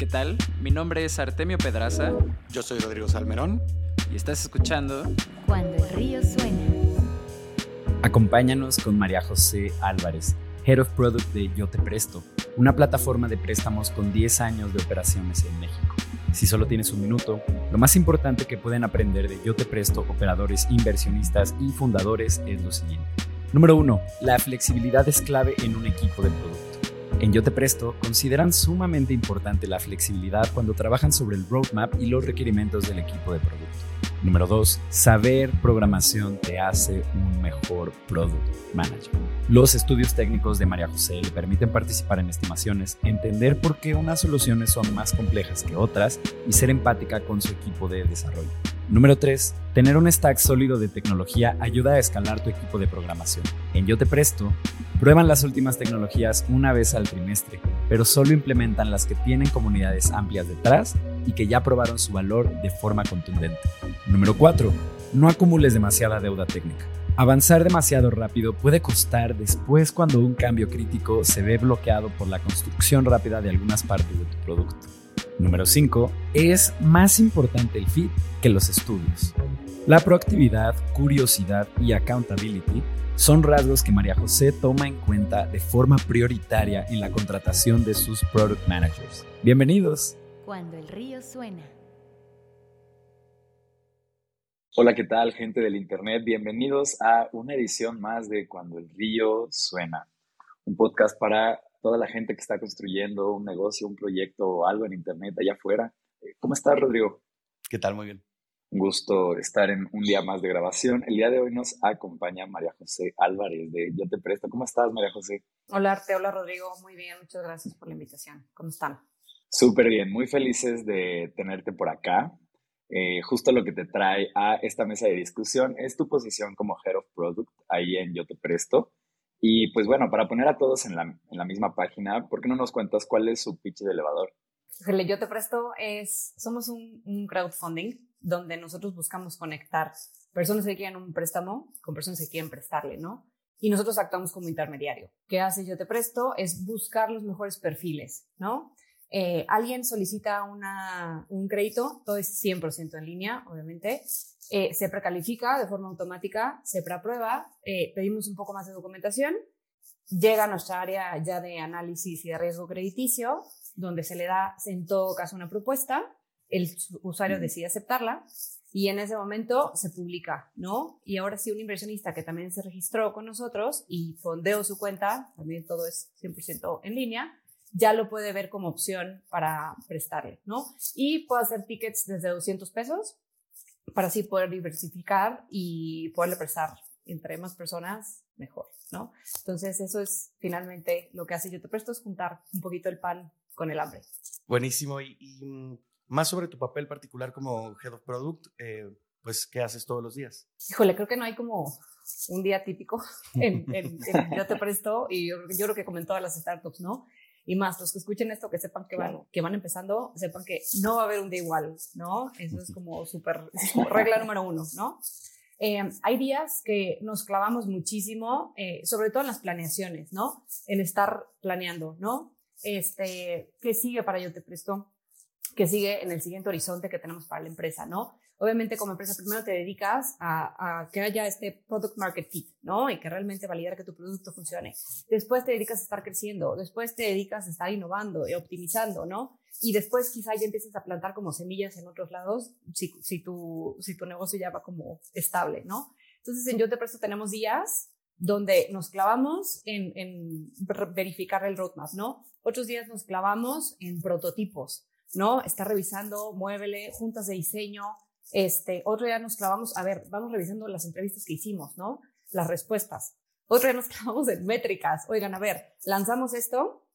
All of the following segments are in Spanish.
¿Qué tal? Mi nombre es Artemio Pedraza. Yo soy Rodrigo Salmerón. Y estás escuchando Cuando el río suena. Acompáñanos con María José Álvarez, Head of Product de Yo Te Presto, una plataforma de préstamos con 10 años de operaciones en México. Si solo tienes un minuto, lo más importante que pueden aprender de Yo Te Presto operadores, inversionistas y fundadores es lo siguiente. Número 1. La flexibilidad es clave en un equipo de producto. En Yo Te Presto consideran sumamente importante la flexibilidad cuando trabajan sobre el roadmap y los requerimientos del equipo de producto. Número 2. Saber programación te hace un mejor product manager. Los estudios técnicos de María José le permiten participar en estimaciones, entender por qué unas soluciones son más complejas que otras y ser empática con su equipo de desarrollo. Número 3. Tener un stack sólido de tecnología ayuda a escalar tu equipo de programación. En Yo Te Presto, prueban las últimas tecnologías una vez al trimestre, pero solo implementan las que tienen comunidades amplias detrás y que ya probaron su valor de forma contundente. Número 4. No acumules demasiada deuda técnica. Avanzar demasiado rápido puede costar después cuando un cambio crítico se ve bloqueado por la construcción rápida de algunas partes de tu producto. Número 5. Es más importante el fit que los estudios. La proactividad, curiosidad y accountability son rasgos que María José toma en cuenta de forma prioritaria en la contratación de sus product managers. Bienvenidos. Cuando el río suena. Hola, ¿qué tal gente del Internet? Bienvenidos a una edición más de Cuando el río suena, un podcast para toda la gente que está construyendo un negocio, un proyecto o algo en Internet allá afuera. Eh, ¿Cómo estás, Rodrigo? ¿Qué tal? Muy bien. Un gusto estar en un día más de grabación. El día de hoy nos acompaña María José Álvarez de Yo Te Presto. ¿Cómo estás, María José? Hola, Arte. Hola, Rodrigo. Muy bien. Muchas gracias por la invitación. ¿Cómo están? Súper bien. Muy felices de tenerte por acá. Eh, justo lo que te trae a esta mesa de discusión es tu posición como Head of Product ahí en Yo Te Presto. Y pues bueno, para poner a todos en la, en la misma página, ¿por qué no nos cuentas cuál es su pitch de elevador? Yo Te Presto es, somos un, un crowdfunding donde nosotros buscamos conectar personas que quieren un préstamo con personas que quieren prestarle, ¿no? Y nosotros actuamos como intermediario. ¿Qué hace Yo Te Presto? Es buscar los mejores perfiles, ¿no? Eh, alguien solicita una, un crédito, todo es 100% en línea, obviamente. Eh, se precalifica de forma automática, se preaprueba, eh, pedimos un poco más de documentación, llega a nuestra área ya de análisis y de riesgo crediticio, donde se le da en todo caso una propuesta, el usuario decide aceptarla y en ese momento se publica, ¿no? Y ahora sí, un inversionista que también se registró con nosotros y fondeó su cuenta, también todo es 100% en línea, ya lo puede ver como opción para prestarle, ¿no? Y puede hacer tickets desde 200 pesos para así poder diversificar y poderle prestar entre más personas, mejor, ¿no? Entonces, eso es finalmente lo que hace Yo Te Presto, es juntar un poquito el pan con el hambre. Buenísimo. Y, y mm, más sobre tu papel particular como Head of Product, eh, pues, ¿qué haces todos los días? Híjole, creo que no hay como un día típico en, en, en Yo Te Presto y yo, yo creo que como en todas las startups, ¿no? Y más los que escuchen esto, que sepan que van, que van empezando, sepan que no va a haber un día igual, ¿no? Eso es como súper, regla número uno, ¿no? Eh, hay días que nos clavamos muchísimo, eh, sobre todo en las planeaciones, ¿no? En estar planeando, ¿no? Este, ¿qué sigue para Yo Te Presto? ¿Qué sigue en el siguiente horizonte que tenemos para la empresa, ¿no? Obviamente como empresa primero te dedicas a, que haya este product market fit, ¿no? Y que realmente validar que tu producto funcione. Después te dedicas a estar creciendo, después te dedicas a estar innovando y optimizando, ¿no? Y después quizá ya empiezas a plantar como semillas en otros lados si, si, tu, si tu negocio ya va como estable, ¿no? Entonces en Yo Te Presto tenemos días donde nos clavamos en, en verificar el roadmap, ¿no? Otros días nos clavamos en prototipos, ¿no? Está revisando, muévele, juntas de diseño, este, otro día nos clavamos, a ver, vamos revisando las entrevistas que hicimos, ¿no? Las respuestas. Otro día nos clavamos en métricas. Oigan, a ver, lanzamos esto,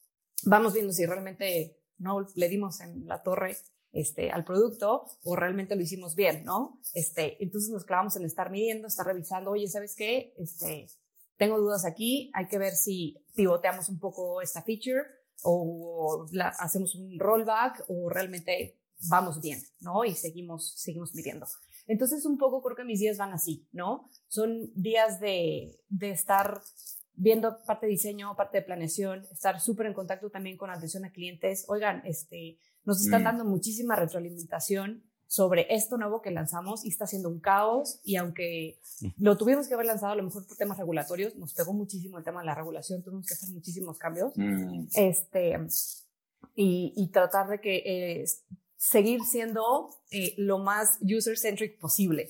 vamos viendo si realmente no le dimos en la torre este, al producto o realmente lo hicimos bien, ¿no? Este, entonces nos clavamos en estar midiendo, estar revisando, oye, ¿sabes qué? Este, tengo dudas aquí, hay que ver si pivoteamos un poco esta feature o la, hacemos un rollback o realmente vamos bien, ¿no? Y seguimos, seguimos midiendo. Entonces, un poco creo que mis días van así, ¿no? Son días de, de estar viendo parte de diseño, parte de planeación, estar súper en contacto también con atención a clientes. Oigan, este, nos están Mm. dando muchísima retroalimentación sobre esto nuevo que lanzamos y está siendo un caos y aunque lo tuvimos que haber lanzado a lo mejor por temas regulatorios, nos pegó muchísimo el tema de la regulación, tuvimos que hacer muchísimos cambios Mm, este, y, y tratar de que eh, seguir siendo eh, lo más user-centric posible,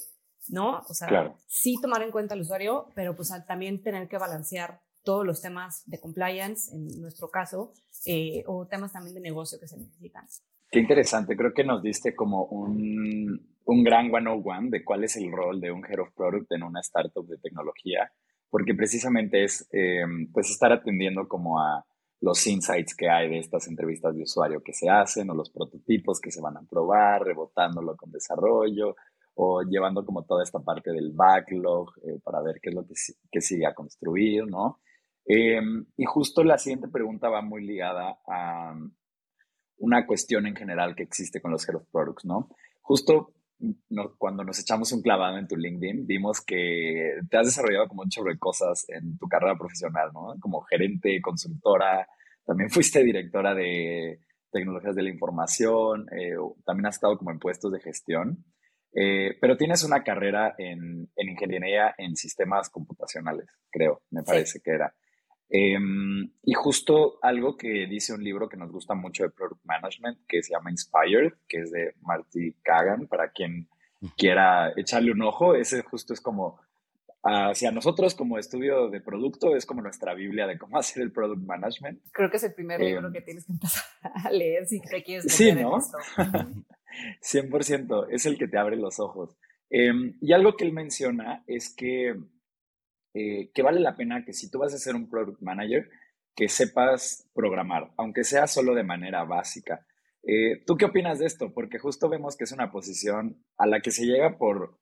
¿no? O sea, Claro. sí tomar en cuenta al usuario, pero pues también tener que balancear todos los temas de compliance, en nuestro caso, eh, o temas también de negocio que se necesitan. Qué interesante, creo que nos diste como un, un gran 101 de cuál es el rol de un Head of Product en una startup de tecnología, porque precisamente es eh, pues estar atendiendo como a los insights que hay de estas entrevistas de usuario que se hacen o los prototipos que se van a probar, rebotándolo con desarrollo o llevando como toda esta parte del backlog eh, para ver qué es lo que, que sigue a construir, ¿no? Eh, y justo la siguiente pregunta va muy ligada a una cuestión en general que existe con los Head of Products, ¿no? Justo no- cuando nos echamos un clavado en tu LinkedIn, vimos que te has desarrollado como un chorro de cosas en tu carrera profesional, ¿no? Como gerente, consultora, también fuiste directora de tecnologías de la información, eh, también has estado como en puestos de gestión, eh, pero tienes una carrera en, en ingeniería en sistemas computacionales, creo, me Sí. parece que era. Em, y justo algo que dice un libro que nos gusta mucho de Product Management, que se llama Inspired, que es de Marty Kagan, para quien quiera echarle un ojo, ese justo es como, hacia nosotros como estudio de producto, es como nuestra Biblia de cómo hacer el Product Management. Creo que es el primer Eh, libro que tienes que empezar a leer si te quieres Sí, ¿no? esto. Ujú. 100%, es el que te abre los ojos. Em, y algo que él menciona es que, eh, que vale la pena que si tú vas a ser un product manager, que sepas programar, aunque sea solo de manera básica. Eh, ¿Tú qué opinas de esto? Porque justo vemos que es una posición a la que se llega por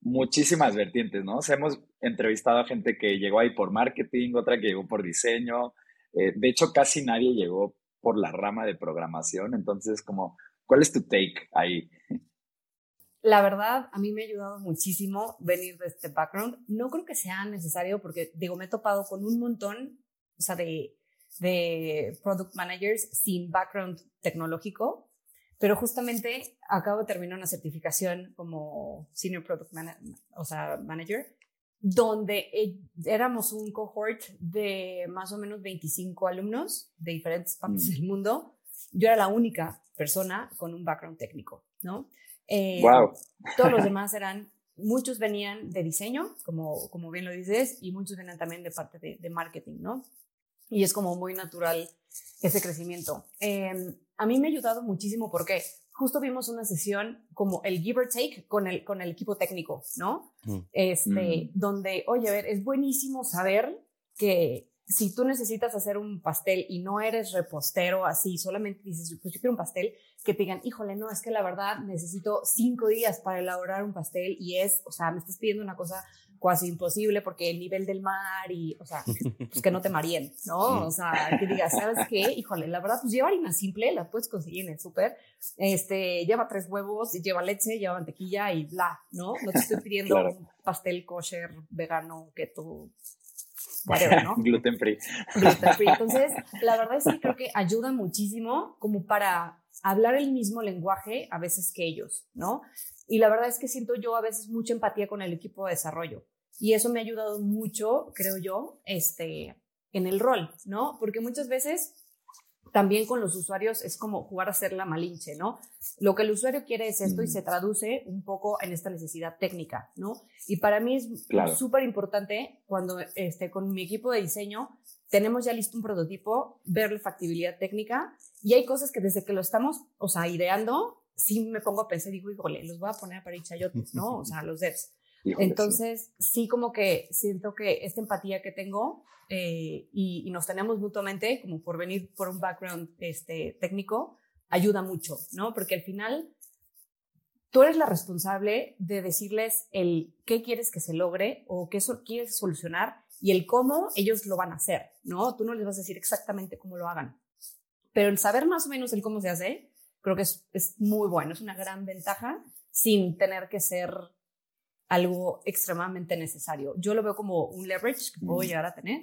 muchísimas vertientes, ¿no? O sea, hemos entrevistado a gente que llegó ahí por marketing, otra que llegó por diseño. eh, de hecho, casi nadie llegó por la rama de programación. Entonces, como, ¿cuál es tu take ahí? La verdad, a mí me ha ayudado muchísimo venir de este background. No creo que sea necesario porque, digo, me he topado con un montón, o sea, de, de product managers sin background tecnológico, pero justamente acabo de terminar una certificación como Senior Product Mana- o sea, Manager, donde eh, éramos un cohort de más o menos 25 alumnos de diferentes partes Mm. del mundo. Yo era la única persona con un background técnico, ¿no? Eh, Wow. todos los demás eran, muchos venían de diseño, como, como bien lo dices, y muchos venían también de parte de, de marketing, ¿no? Y es como muy natural ese crecimiento. Eh, a mí me ha ayudado muchísimo porque justo vimos una sesión como el give or take con el, con el equipo técnico, ¿no? Mm. Este, Mm. donde, oye, a ver, es buenísimo saber que si tú necesitas hacer un pastel y no eres repostero así, solamente dices, pues yo quiero un pastel, que te digan, híjole, no, es que la verdad necesito cinco días para elaborar un pastel y es, o sea, me estás pidiendo una cosa casi imposible porque el nivel del mar y, o sea, pues que no te marien, ¿no? O sea, que digas, ¿sabes qué? Híjole, la verdad, pues lleva harina simple, la puedes conseguir en el súper, este, lleva tres huevos, lleva leche, lleva mantequilla y bla, ¿no? No te estoy pidiendo Claro. un pastel kosher, vegano, keto, whatever, ¿no? Gluten free. gluten free. Entonces, la verdad es que creo que ayuda muchísimo como para hablar el mismo lenguaje a veces que ellos, ¿no? Y la verdad es que siento yo a veces mucha empatía con el equipo de desarrollo. Y eso me ha ayudado mucho, creo yo, este, en el rol, ¿no? Porque muchas veces también con los usuarios es como jugar a ser la malinche, ¿no? Lo que el usuario quiere es esto y Mm. se traduce un poco en esta necesidad técnica, ¿no? Y para mí es Claro. súper importante cuando este, con mi equipo de diseño tenemos ya listo un prototipo, ver la factibilidad técnica y hay cosas que desde que lo estamos, o sea, ideando, sí me pongo a pensar y digo, híjole, los voy a poner a parir chayotes, ¿no? O sea, los devs. Entonces, sí, como que siento que esta empatía que tengo eh, y, y nos tenemos mutuamente, como por venir por un background este, técnico, ayuda mucho, ¿no? Porque al final tú eres la responsable de decirles el qué quieres que se logre o qué so- quieres solucionar y el cómo ellos lo van a hacer, ¿no? Tú no les vas a decir exactamente cómo lo hagan. Pero el saber más o menos el cómo se hace, creo que es, es muy bueno, es una gran ventaja sin tener que ser algo extremadamente necesario. Yo lo veo como un leverage que puedo llegar a tener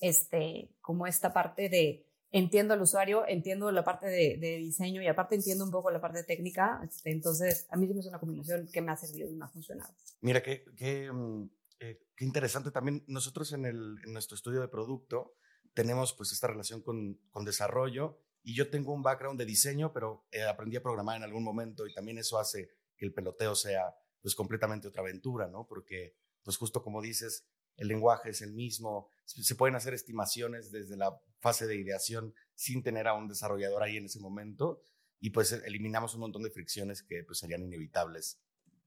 este, como esta parte de entiendo al usuario, entiendo la parte de, de diseño y aparte entiendo un poco la parte técnica. Este, entonces, a mí sí me es una combinación que me ha servido y me ha funcionado. Mira, qué, qué, mm, eh, qué interesante también. Nosotros en, el, en nuestro estudio de producto tenemos pues esta relación con, con desarrollo y yo tengo un background de diseño, pero eh, aprendí a programar en algún momento y también eso hace que el peloteo sea pues completamente otra aventura, ¿no? Porque pues justo como dices, el lenguaje es el mismo, se pueden hacer estimaciones desde la fase de ideación sin tener a un desarrollador ahí en ese momento y pues eliminamos un montón de fricciones que pues serían inevitables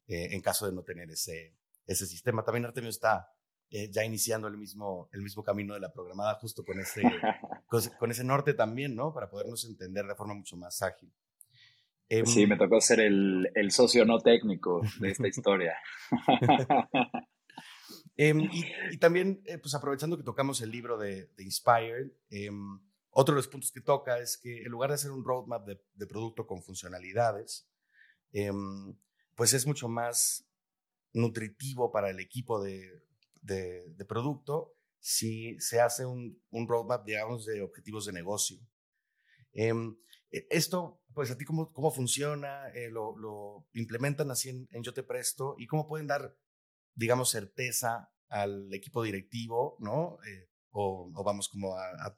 eh, en caso de no tener ese, ese sistema. También Artemio está eh, ya iniciando el mismo, el mismo camino de la programada justo con ese, con, ese norte también, ¿no? Para podernos entender de forma mucho más ágil. Sí, em, me tocó ser el, el socio no técnico de esta historia. Em, y, también, eh, pues aprovechando que tocamos el libro de, de Inspired, em, otro de los puntos que toca es que en lugar de hacer un roadmap de, de producto con funcionalidades, pues es mucho más nutritivo para el equipo de, de producto si se hace un, un, roadmap, digamos, de objetivos de negocio. E, esto, pues a ti, ¿cómo, cómo funciona? Eh, lo, lo, implementan así en, en Yo Te Presto? ¿Y cómo pueden dar digamos, certeza al equipo directivo, ¿no? Eh, o, vamos como a,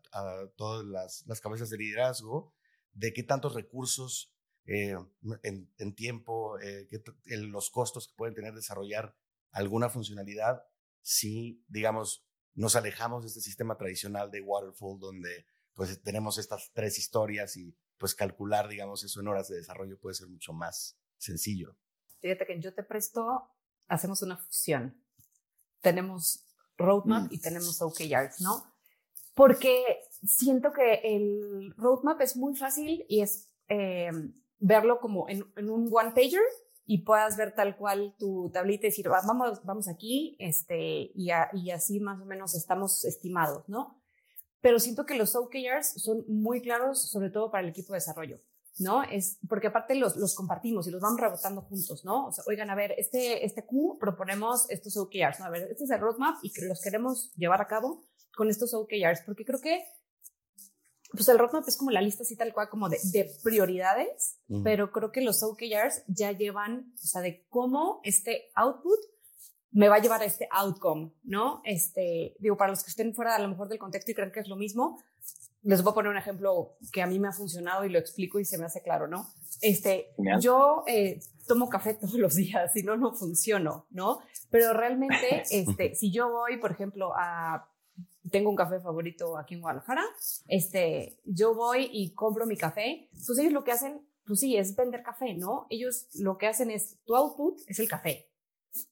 todas las, cabezas de liderazgo, de qué tantos recursos eh, en, tiempo, eh, los costos que pueden tener desarrollar alguna funcionalidad si, digamos, nos alejamos de este sistema tradicional de waterfall donde pues tenemos estas tres historias y pues calcular, digamos, eso en horas de desarrollo puede ser mucho más sencillo. Fíjate que yo te presto hacemos una fusión. Tenemos roadmap mm. y tenemos OKRs, ¿no? Porque siento que el roadmap es muy fácil y es eh, verlo como en, un one pager y puedas ver tal cual tu tablita y decir, vamos, vamos aquí, este, y, y así más o menos estamos estimados, ¿no? Pero siento que los OKRs son muy claros, sobre todo para el equipo de desarrollo. ¿no? Es porque aparte los, los compartimos y los vamos rebotando juntos, ¿no? O sea, oigan, a ver, este, este Q proponemos estos OKRs, ¿no? A ver, este es el roadmap y los queremos llevar a cabo con estos OKRs, porque creo que pues el roadmap es como la lista así tal cual como de, de prioridades, pero creo que los OKRs ya llevan, o sea, de cómo este output me va a llevar a este outcome, ¿no? Este, digo, para los que estén fuera a lo mejor del contexto y creen que es lo mismo, les voy a poner un ejemplo que a mí me ha funcionado y lo explico y se me hace claro, ¿no? Este, yo eh, tomo café todos los días, si no, no funciono, ¿no? Pero realmente, este, si yo voy, por ejemplo, a, tengo un café favorito aquí en Guadalajara, este, yo voy y compro mi café, pues ellos lo que hacen, pues sí, es vender café, ¿no? Ellos lo que hacen es, tu output es el café.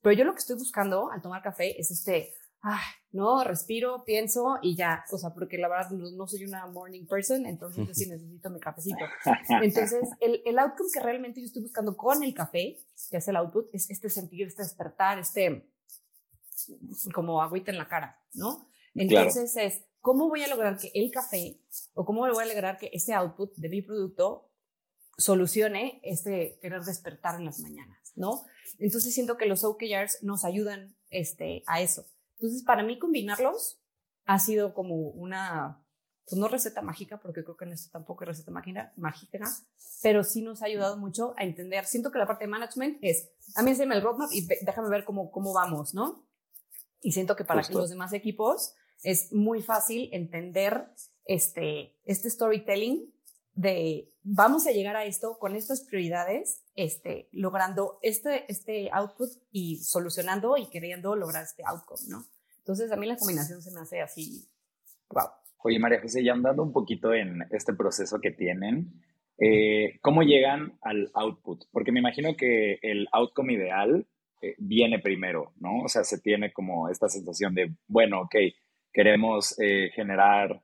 Pero yo lo que estoy buscando al tomar café es este, no, respiro, pienso y ya, o sea, porque la verdad no, soy una morning person, entonces yo sí necesito mi cafecito. Entonces, el, el, outcome que realmente yo estoy buscando con el café, que es el output, es este sentir, este despertar, este como agüita en la cara, ¿no? Entonces es, ¿cómo voy a lograr que el café o cómo voy a lograr que ese output de mi producto solucione este querer despertar en las mañanas, ¿no? Entonces siento que los OKRs nos ayudan este, a eso. Entonces, para mí combinarlos ha sido como una, pues no receta mágica, porque creo que en esto tampoco es receta mágica, mágica, pero sí nos ha ayudado mucho a entender. Siento que la parte de management es, a mí enséñame el roadmap y déjame ver cómo, cómo vamos, ¿no? Y siento que para los demás equipos es muy fácil entender este, este storytelling de vamos a llegar a esto con estas prioridades, este, logrando este, este output y solucionando y queriendo lograr este outcome, ¿no? Entonces, a mí la combinación se me hace así, wow. Oye, María José, ya andando un poquito en este proceso que tienen, eh, ¿cómo llegan al output? Porque me imagino que el outcome ideal eh, viene primero, ¿no? O sea, se tiene como esta sensación de, bueno, ok, queremos eh, generar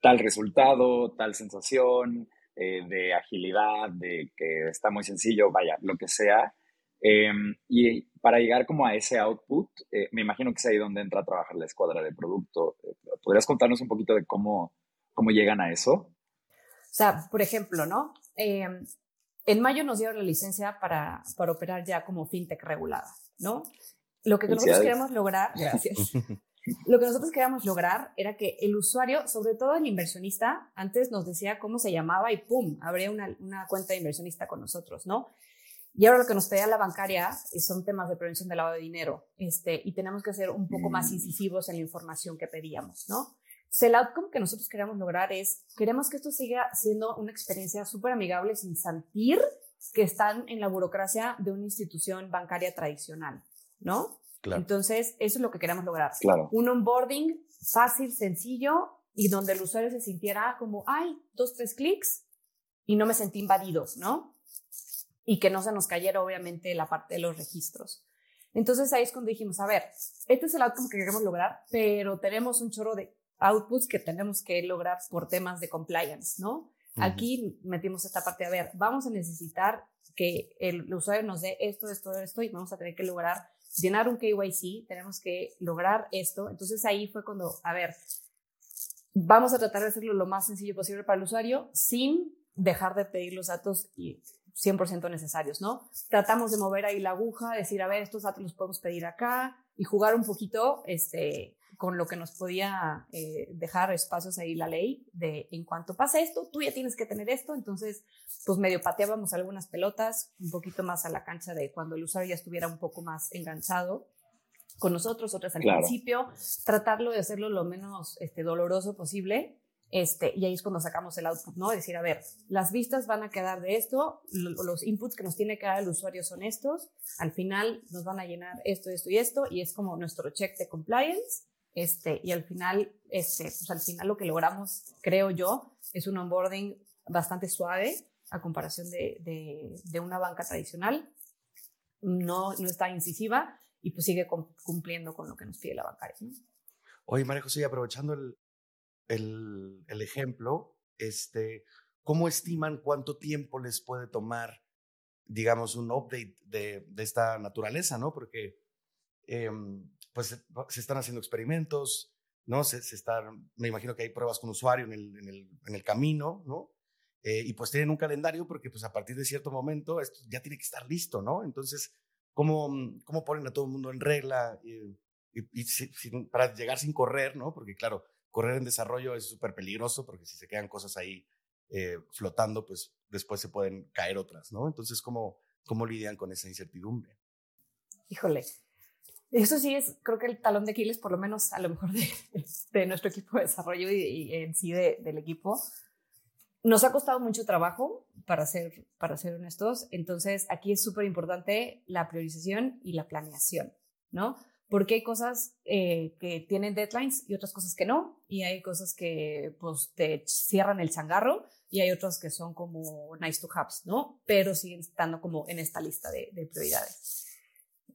tal resultado, tal sensación eh, de agilidad, de que está muy sencillo, vaya, lo que sea. Em, y para llegar como a ese output, eh, me imagino que es ahí donde entra a trabajar la escuadra de producto. ¿Podrías contarnos un poquito de cómo, cómo llegan a eso? O sea, por ejemplo, ¿no? Em, en mayo nos dieron la licencia para, para operar ya como fintech regulada, ¿no? Lo que nosotros queremos lograr, gracias. Lo que nosotros queríamos lograr era que el usuario, sobre todo el inversionista, antes nos decía cómo se llamaba y ¡pum! Habría una, una cuenta de inversionista con nosotros, ¿no? Y ahora lo que nos pedía la bancaria son temas de prevención del lavado de dinero, este, y tenemos que ser un poco más Mm. incisivos en la información que pedíamos, ¿no? Entonces, el outcome que nosotros queremos lograr es, queremos que esto siga siendo una experiencia súper amigable sin sentir que están en la burocracia de una institución bancaria tradicional, ¿no? Claro. Entonces, eso es lo que queremos lograr. Claro. Un onboarding fácil, sencillo y donde el usuario se sintiera como, ay, dos, tres clics y no me sentí invadido, ¿no? Y que no se nos cayera obviamente la parte de los registros. Entonces ahí es cuando dijimos, a ver, este es el outcome que queremos lograr, pero tenemos un chorro de outputs que tenemos que lograr por temas de compliance, ¿no? Aquí metimos esta parte, a ver, vamos a necesitar que el usuario nos dé esto, esto, esto, y vamos a tener que lograr llenar un KYC, tenemos que lograr esto. Entonces ahí fue cuando, a ver, vamos a tratar de hacerlo lo más sencillo posible para el usuario sin dejar de pedir los datos y 100% necesarios, ¿no? Tratamos de mover ahí la aguja, decir, a ver, estos datos los podemos pedir acá y jugar un poquito este, con lo que nos podía eh, dejar espacios ahí la ley de en cuanto pase esto, tú ya tienes que tener esto, entonces pues medio pateábamos algunas pelotas un poquito más a la cancha de cuando el usuario ya estuviera un poco más enganchado con nosotros, otras al Claro. principio, tratarlo de hacerlo lo menos este, doloroso posible. Este, y ahí es cuando sacamos el output, ¿no? Decir, a ver, las vistas van a quedar de esto, lo- los inputs que nos tiene que dar el usuario son estos, al final nos van a llenar esto, esto y esto, y es como nuestro check de compliance, este, y al final, este, pues al final lo que logramos, creo yo, es un onboarding bastante suave a comparación de, de, de una banca tradicional, no, no está incisiva y pues sigue cum- cumpliendo con lo que nos pide la bancaria, ¿no? Oye, María José, aprovechando el, el, el ejemplo, este, ¿cómo estiman cuánto tiempo les puede tomar, digamos, un update de, de esta naturaleza, no? Porque, em, pues, se- están haciendo experimentos, ¿no? Se, están, me imagino que hay pruebas con usuario en el, en el, en el camino, ¿no? Eh, y pues tienen un calendario porque, pues, a partir de cierto momento esto ya tiene que estar listo, ¿no? Entonces, ¿cómo, cómo ponen a todo el mundo en regla? Eh, y, para llegar sin correr, ¿no? Porque claro, correr en desarrollo es súper peligroso porque si se quedan cosas ahí eh, flotando, pues después se pueden caer otras, ¿no? Entonces, ¿cómo, ¿cómo lidian con esa incertidumbre? Híjole, eso sí es, creo que el talón de Aquiles, por lo menos a lo mejor de, de nuestro equipo de desarrollo y, y en sí de- del equipo. Nos ha costado mucho trabajo, para ser, para ser honestos. Entonces, aquí es súper importante la priorización y la planeación, ¿no? Porque hay cosas eh, que tienen deadlines y otras cosas que no. Y hay cosas que, pues, te cierran el changarro y hay otras que son como nice to haves, ¿no? Pero siguen estando como en esta lista de, de prioridades.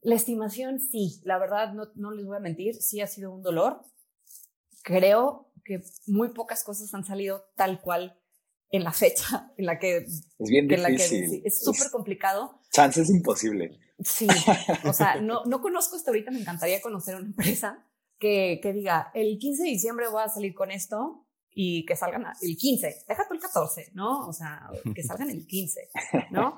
La estimación, sí, la verdad, no, no les voy a mentir, sí ha sido un dolor. Creo que muy pocas cosas han salido tal cual en la fecha en la que, Es bien en la que difícil. sí, es súper complicado. Chance es imposible. Sí, o sea, no, no conozco hasta ahorita, me encantaría conocer una empresa que, que diga, el 15 de diciembre voy a salir con esto y que salgan el 15, deja tú el 14, ¿no? O sea, que salgan el 15, ¿no?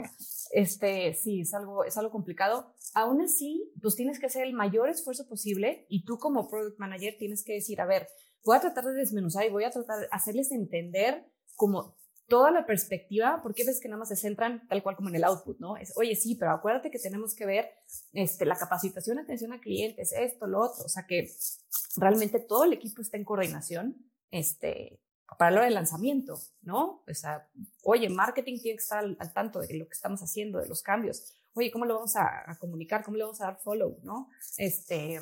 Este, sí, es algo, es algo complicado. Aún así, pues tienes que hacer el mayor esfuerzo posible y tú como product manager tienes que decir, a ver, voy a tratar de desmenuzar y voy a tratar de hacerles entender como toda la perspectiva, porque ves que nada más se centran tal cual como en el output, ¿no? Es, oye, sí, pero acuérdate que tenemos que ver este, la capacitación, atención a clientes, esto, lo otro, o sea que realmente todo el equipo está en coordinación este, para hora del lanzamiento, ¿no? O sea, oye, marketing tiene que estar al, al tanto de lo que estamos haciendo, de los cambios. Oye, ¿cómo lo vamos a, a comunicar? ¿Cómo le vamos a dar follow, no? Este,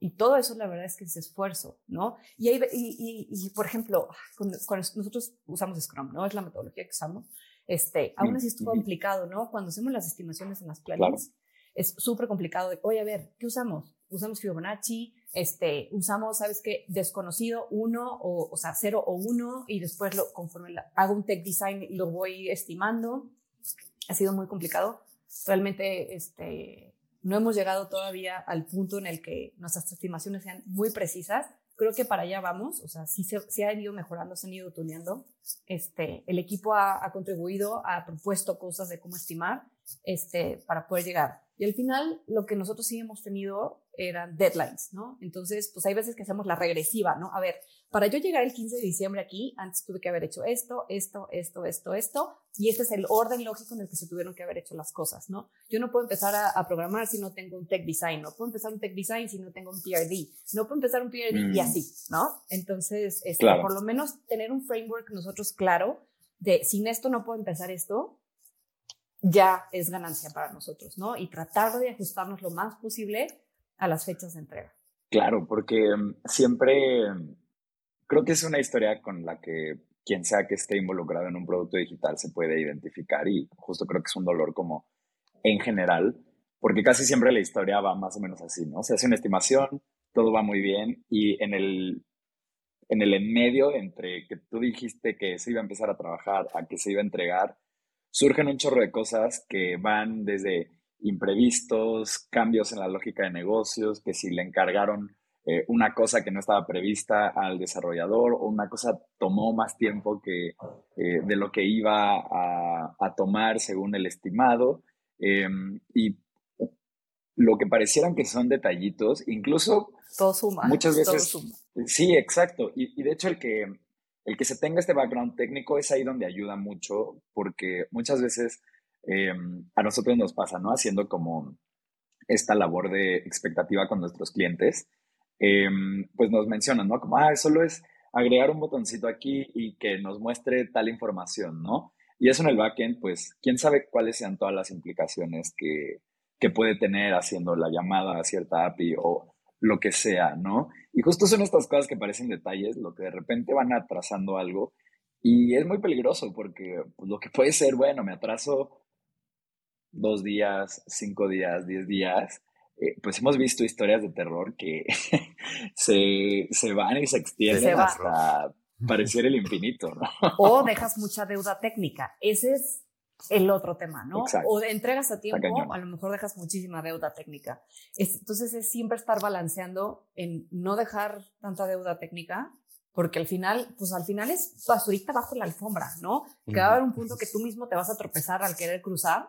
y todo eso, la verdad es que es esfuerzo, ¿no? Y, ahí, y, y, y, por ejemplo, cuando, cuando, nosotros usamos Scrum, ¿no? Es la metodología que usamos. Este, aún así es complicado, ¿no? Cuando hacemos las estimaciones en las planillas, claro. es súper complicado. De, Oye, a ver, ¿qué usamos? Usamos Fibonacci, este, usamos, ¿sabes qué? Desconocido, uno, o, o sea, cero o uno, y después lo, conforme la, hago un tech design, lo voy estimando. Ha sido muy complicado. Realmente, este, no hemos llegado todavía al punto en el que nuestras estimaciones sean muy precisas. Creo que para allá vamos, o sea, sí se, se han ido mejorando, se han ido tuneando. Este, el equipo ha, ha, contribuido, ha propuesto cosas de cómo estimar este, para poder llegar. Y al final, lo que nosotros sí hemos tenido eran deadlines, ¿no? Entonces, pues hay veces que hacemos la regresiva, ¿no? A ver, para yo llegar el 15 de diciembre aquí, antes tuve que haber hecho esto, esto, esto, esto, esto, y este es el orden lógico en el que se tuvieron que haber hecho las cosas, ¿no? Yo no puedo empezar a, programar si no tengo un tech design, no puedo empezar un tech design si no tengo un PRD, no puedo empezar un PRD y mm. así, ¿no? Entonces, este, por lo menos tener un framework nosotros claro de sin esto no puedo empezar esto, ya es ganancia para nosotros, ¿no? Y tratar de ajustarnos lo más posible a las fechas de entrega. Claro, porque mm, siempre mm, creo que es una historia con la que quien sea que esté involucrado en un producto digital se puede identificar y justo creo que es un dolor como en general, porque casi siempre la historia va más o menos así, ¿no? Se hace una estimación, todo va muy bien y en el en el en medio entre que tú dijiste que se iba a empezar a trabajar a que se iba a entregar, surgen un chorro de cosas que van desde imprevistos, cambios en la lógica de negocios, que si le encargaron eh, una cosa que no estaba prevista al desarrollador o una cosa tomó más tiempo que eh, de lo que iba a, tomar según el estimado. Em, y lo que parecieran que son detallitos, incluso todo suma, muchas veces... Sí, exacto. Y, y de hecho el que el que se tenga este background técnico es ahí donde ayuda mucho, porque muchas veces em, a nosotros nos pasa, ¿no? Haciendo como esta labor de expectativa con nuestros clientes, em, pues nos mencionan, ¿no? Como, ah, solo es agregar un botoncito aquí y que nos muestre tal información, ¿no? Y eso en el backend, pues, quién sabe cuáles sean todas las implicaciones que, que puede tener haciendo la llamada a cierta API o lo que sea, ¿no? Y justo son estas cosas que parecen detalles, lo que de repente van atrasando algo. Y es muy peligroso porque pues, lo que puede ser, bueno, me atraso dos días, cinco días, diez días, eh, pues hemos visto historias de terror que se, se, van y se extienden hasta parecer el infinito, ¿no? O dejas mucha deuda técnica. Ese es el otro tema, ¿no? O de entregas a tiempo, a lo mejor dejas muchísima deuda técnica. Entonces es siempre estar balanceando en no dejar tanta deuda técnica, porque al final, pues al final es basurita bajo la alfombra, ¿no? Que va a haber un punto que tú mismo te vas a tropezar al querer cruzar,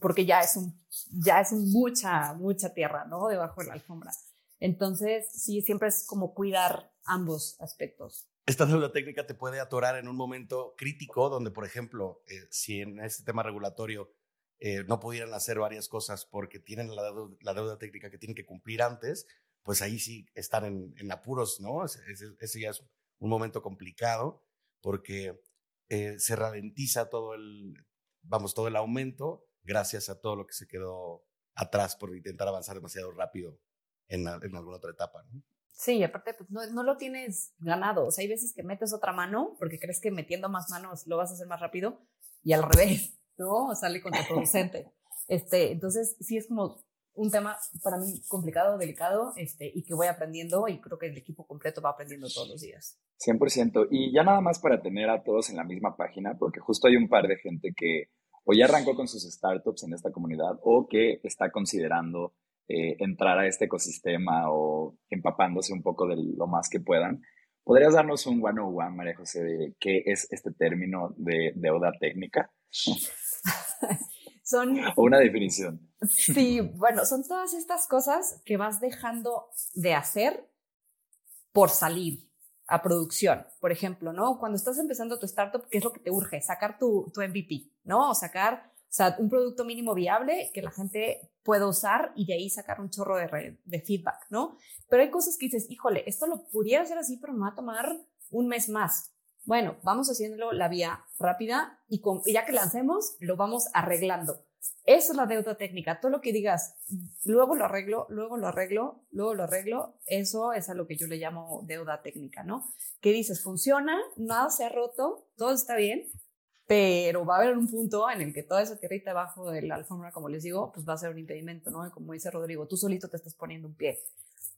porque ya es un, ya es mucha, mucha tierra, ¿no? Debajo de la alfombra. Entonces, sí, siempre es como cuidar ambos aspectos esta deuda técnica te puede atorar en un momento crítico donde, por ejemplo, eh, si en este tema regulatorio eh, no pudieran hacer varias cosas porque tienen la, deuda, técnica que tienen que cumplir antes, pues ahí sí están en, apuros, ¿no? Ese, ya es un momento complicado porque eh, se ralentiza todo el, vamos, todo el aumento gracias a todo lo que se quedó atrás por intentar avanzar demasiado rápido en, en alguna otra etapa, ¿no? Sí, aparte, pues no, no, lo tienes ganado. O sea, hay veces que metes otra mano porque crees que metiendo más manos lo vas a hacer más rápido y al revés, ¿no? Sale contraproducente. este, entonces, sí es como un tema para mí complicado, delicado, este, y que voy aprendiendo y creo que el equipo completo va aprendiendo todos los días. 100%. Y ya nada más para tener a todos en la misma página, porque justo hay un par de gente que o ya arrancó con sus startups en esta comunidad o que está considerando eh, entrar a este ecosistema o empapándose un poco de lo más que puedan. ¿Podrías darnos un one on one, María José, de qué es este término de deuda técnica? son, o una definición. Sí, bueno, son todas estas cosas que vas dejando de hacer por salir a producción. Por ejemplo, ¿no? Cuando estás empezando tu startup, ¿qué es lo que te urge? Sacar tu, tu MVP, ¿no? O sacar o sea, un producto mínimo viable que la gente pueda usar y de ahí sacar un chorro de, feedback, ¿no? Pero hay cosas que dices, híjole, esto lo pudiera hacer así, pero me va a tomar un mes más. Bueno, vamos haciéndolo la vía rápida y, con, ya que lancemos, lo vamos arreglando. Eso es la deuda técnica. Todo lo que digas, luego lo arreglo, luego lo arreglo, luego lo arreglo, eso es a lo que yo le llamo deuda técnica, ¿no? Que dices, funciona, nada se ha roto, todo está bien, pero va a haber un punto en el que toda esa tierrita abajo de la alfombra, como les digo, pues va a ser un impedimento, ¿no? Y como dice Rodrigo, tú solito te estás poniendo un pie.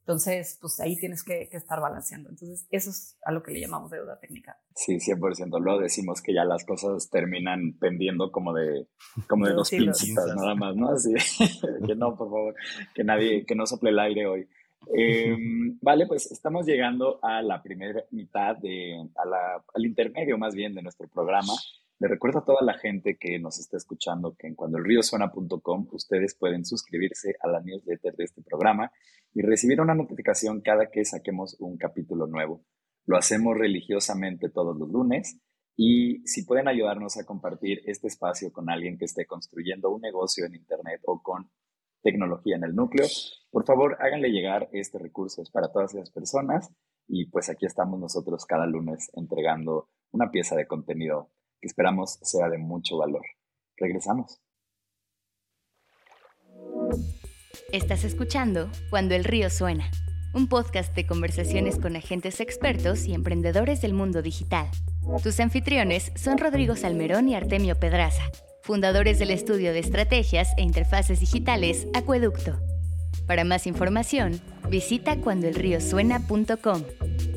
Entonces, pues ahí tienes que, estar balanceando. Entonces, eso es a lo que le llamamos deuda técnica. Sí, 100%. Luego decimos que ya las cosas terminan pendiendo como de, como de dos pincitas, nada más, ¿no? Así, que no, por favor, que nadie, que no sople el aire hoy. Em, vale, pues estamos llegando a la primera mitad de, a la, al intermedio más bien de nuestro programa Le recuerdo a toda la gente que nos está escuchando que en cuandoelriosuena.com ustedes pueden suscribirse a la newsletter de este programa y recibir una notificación cada que saquemos un capítulo nuevo. Lo hacemos religiosamente todos los lunes y si pueden ayudarnos a compartir este espacio con alguien que esté construyendo un negocio en Internet o con tecnología en el núcleo, por favor háganle llegar este recurso. Es para todas esas personas y pues aquí estamos nosotros cada lunes entregando una pieza de contenido que esperamos sea de mucho valor. Regresamos. Estás escuchando Cuando el río suena, un podcast de conversaciones con agentes expertos y emprendedores del mundo digital. Tus anfitriones son Rodrigo Salmerón y Artemio Pedraza, fundadores del estudio de estrategias e interfaces digitales Acueducto. Para más información, visita cuandoelriosuena.com.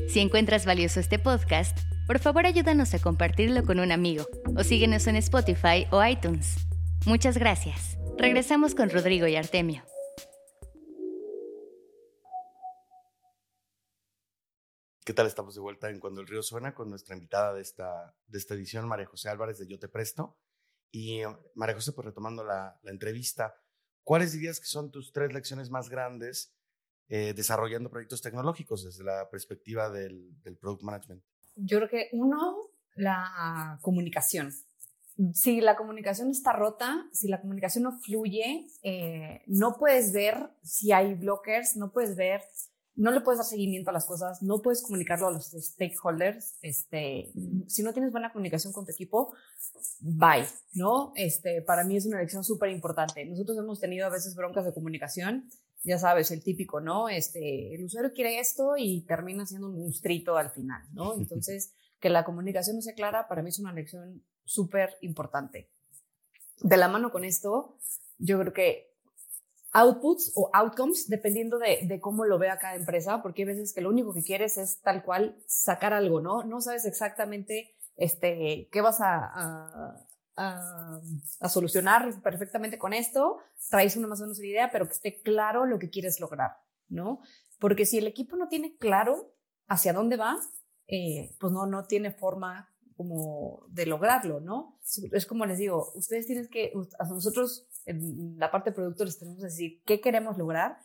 Si encuentras valioso este podcast, por favor ayúdanos a compartirlo con un amigo o síguenos en Spotify o iTunes. Muchas gracias. Regresamos con Rodrigo y Artemio. ¿Qué tal? Estamos de vuelta en Cuando el Río Suena con nuestra invitada de esta, de esta edición, María José Álvarez de Yo Te Presto. Y María José, pues retomando la, la entrevista, ¿cuáles dirías que son tus tres lecciones más grandes eh, desarrollando proyectos tecnológicos desde la perspectiva del, del Product Management? Yo creo que uno, la comunicación. Si la comunicación está rota, si la comunicación no fluye, eh, no puedes ver si hay blockers, no puedes ver, no le puedes dar seguimiento a las cosas, no puedes comunicarlo a los stakeholders. Este, si no tienes buena comunicación con tu equipo, bye, ¿no? Este, para mí es una lección súper importante. Nosotros hemos tenido a veces broncas de comunicación, ya sabes, el típico, ¿no? Este, el usuario quiere esto y termina siendo un monstruito al final, ¿no? Entonces, que la comunicación no sea clara, para mí es una lección súper importante. De la mano con esto, yo creo que outputs o outcomes, dependiendo de, de, cómo lo vea cada empresa, porque hay veces que lo único que quieres es tal cual sacar algo, ¿no? No sabes exactamente este, qué vas a, a, a, solucionar perfectamente con esto, traes una más o menos una idea, pero que esté claro lo que quieres lograr, ¿no? Porque si el equipo no tiene claro hacia dónde va, eh, pues no, no tiene forma como de lograrlo, ¿no? Es como les digo, ustedes tienen que, a nosotros en la parte de productores tenemos que decir qué queremos lograr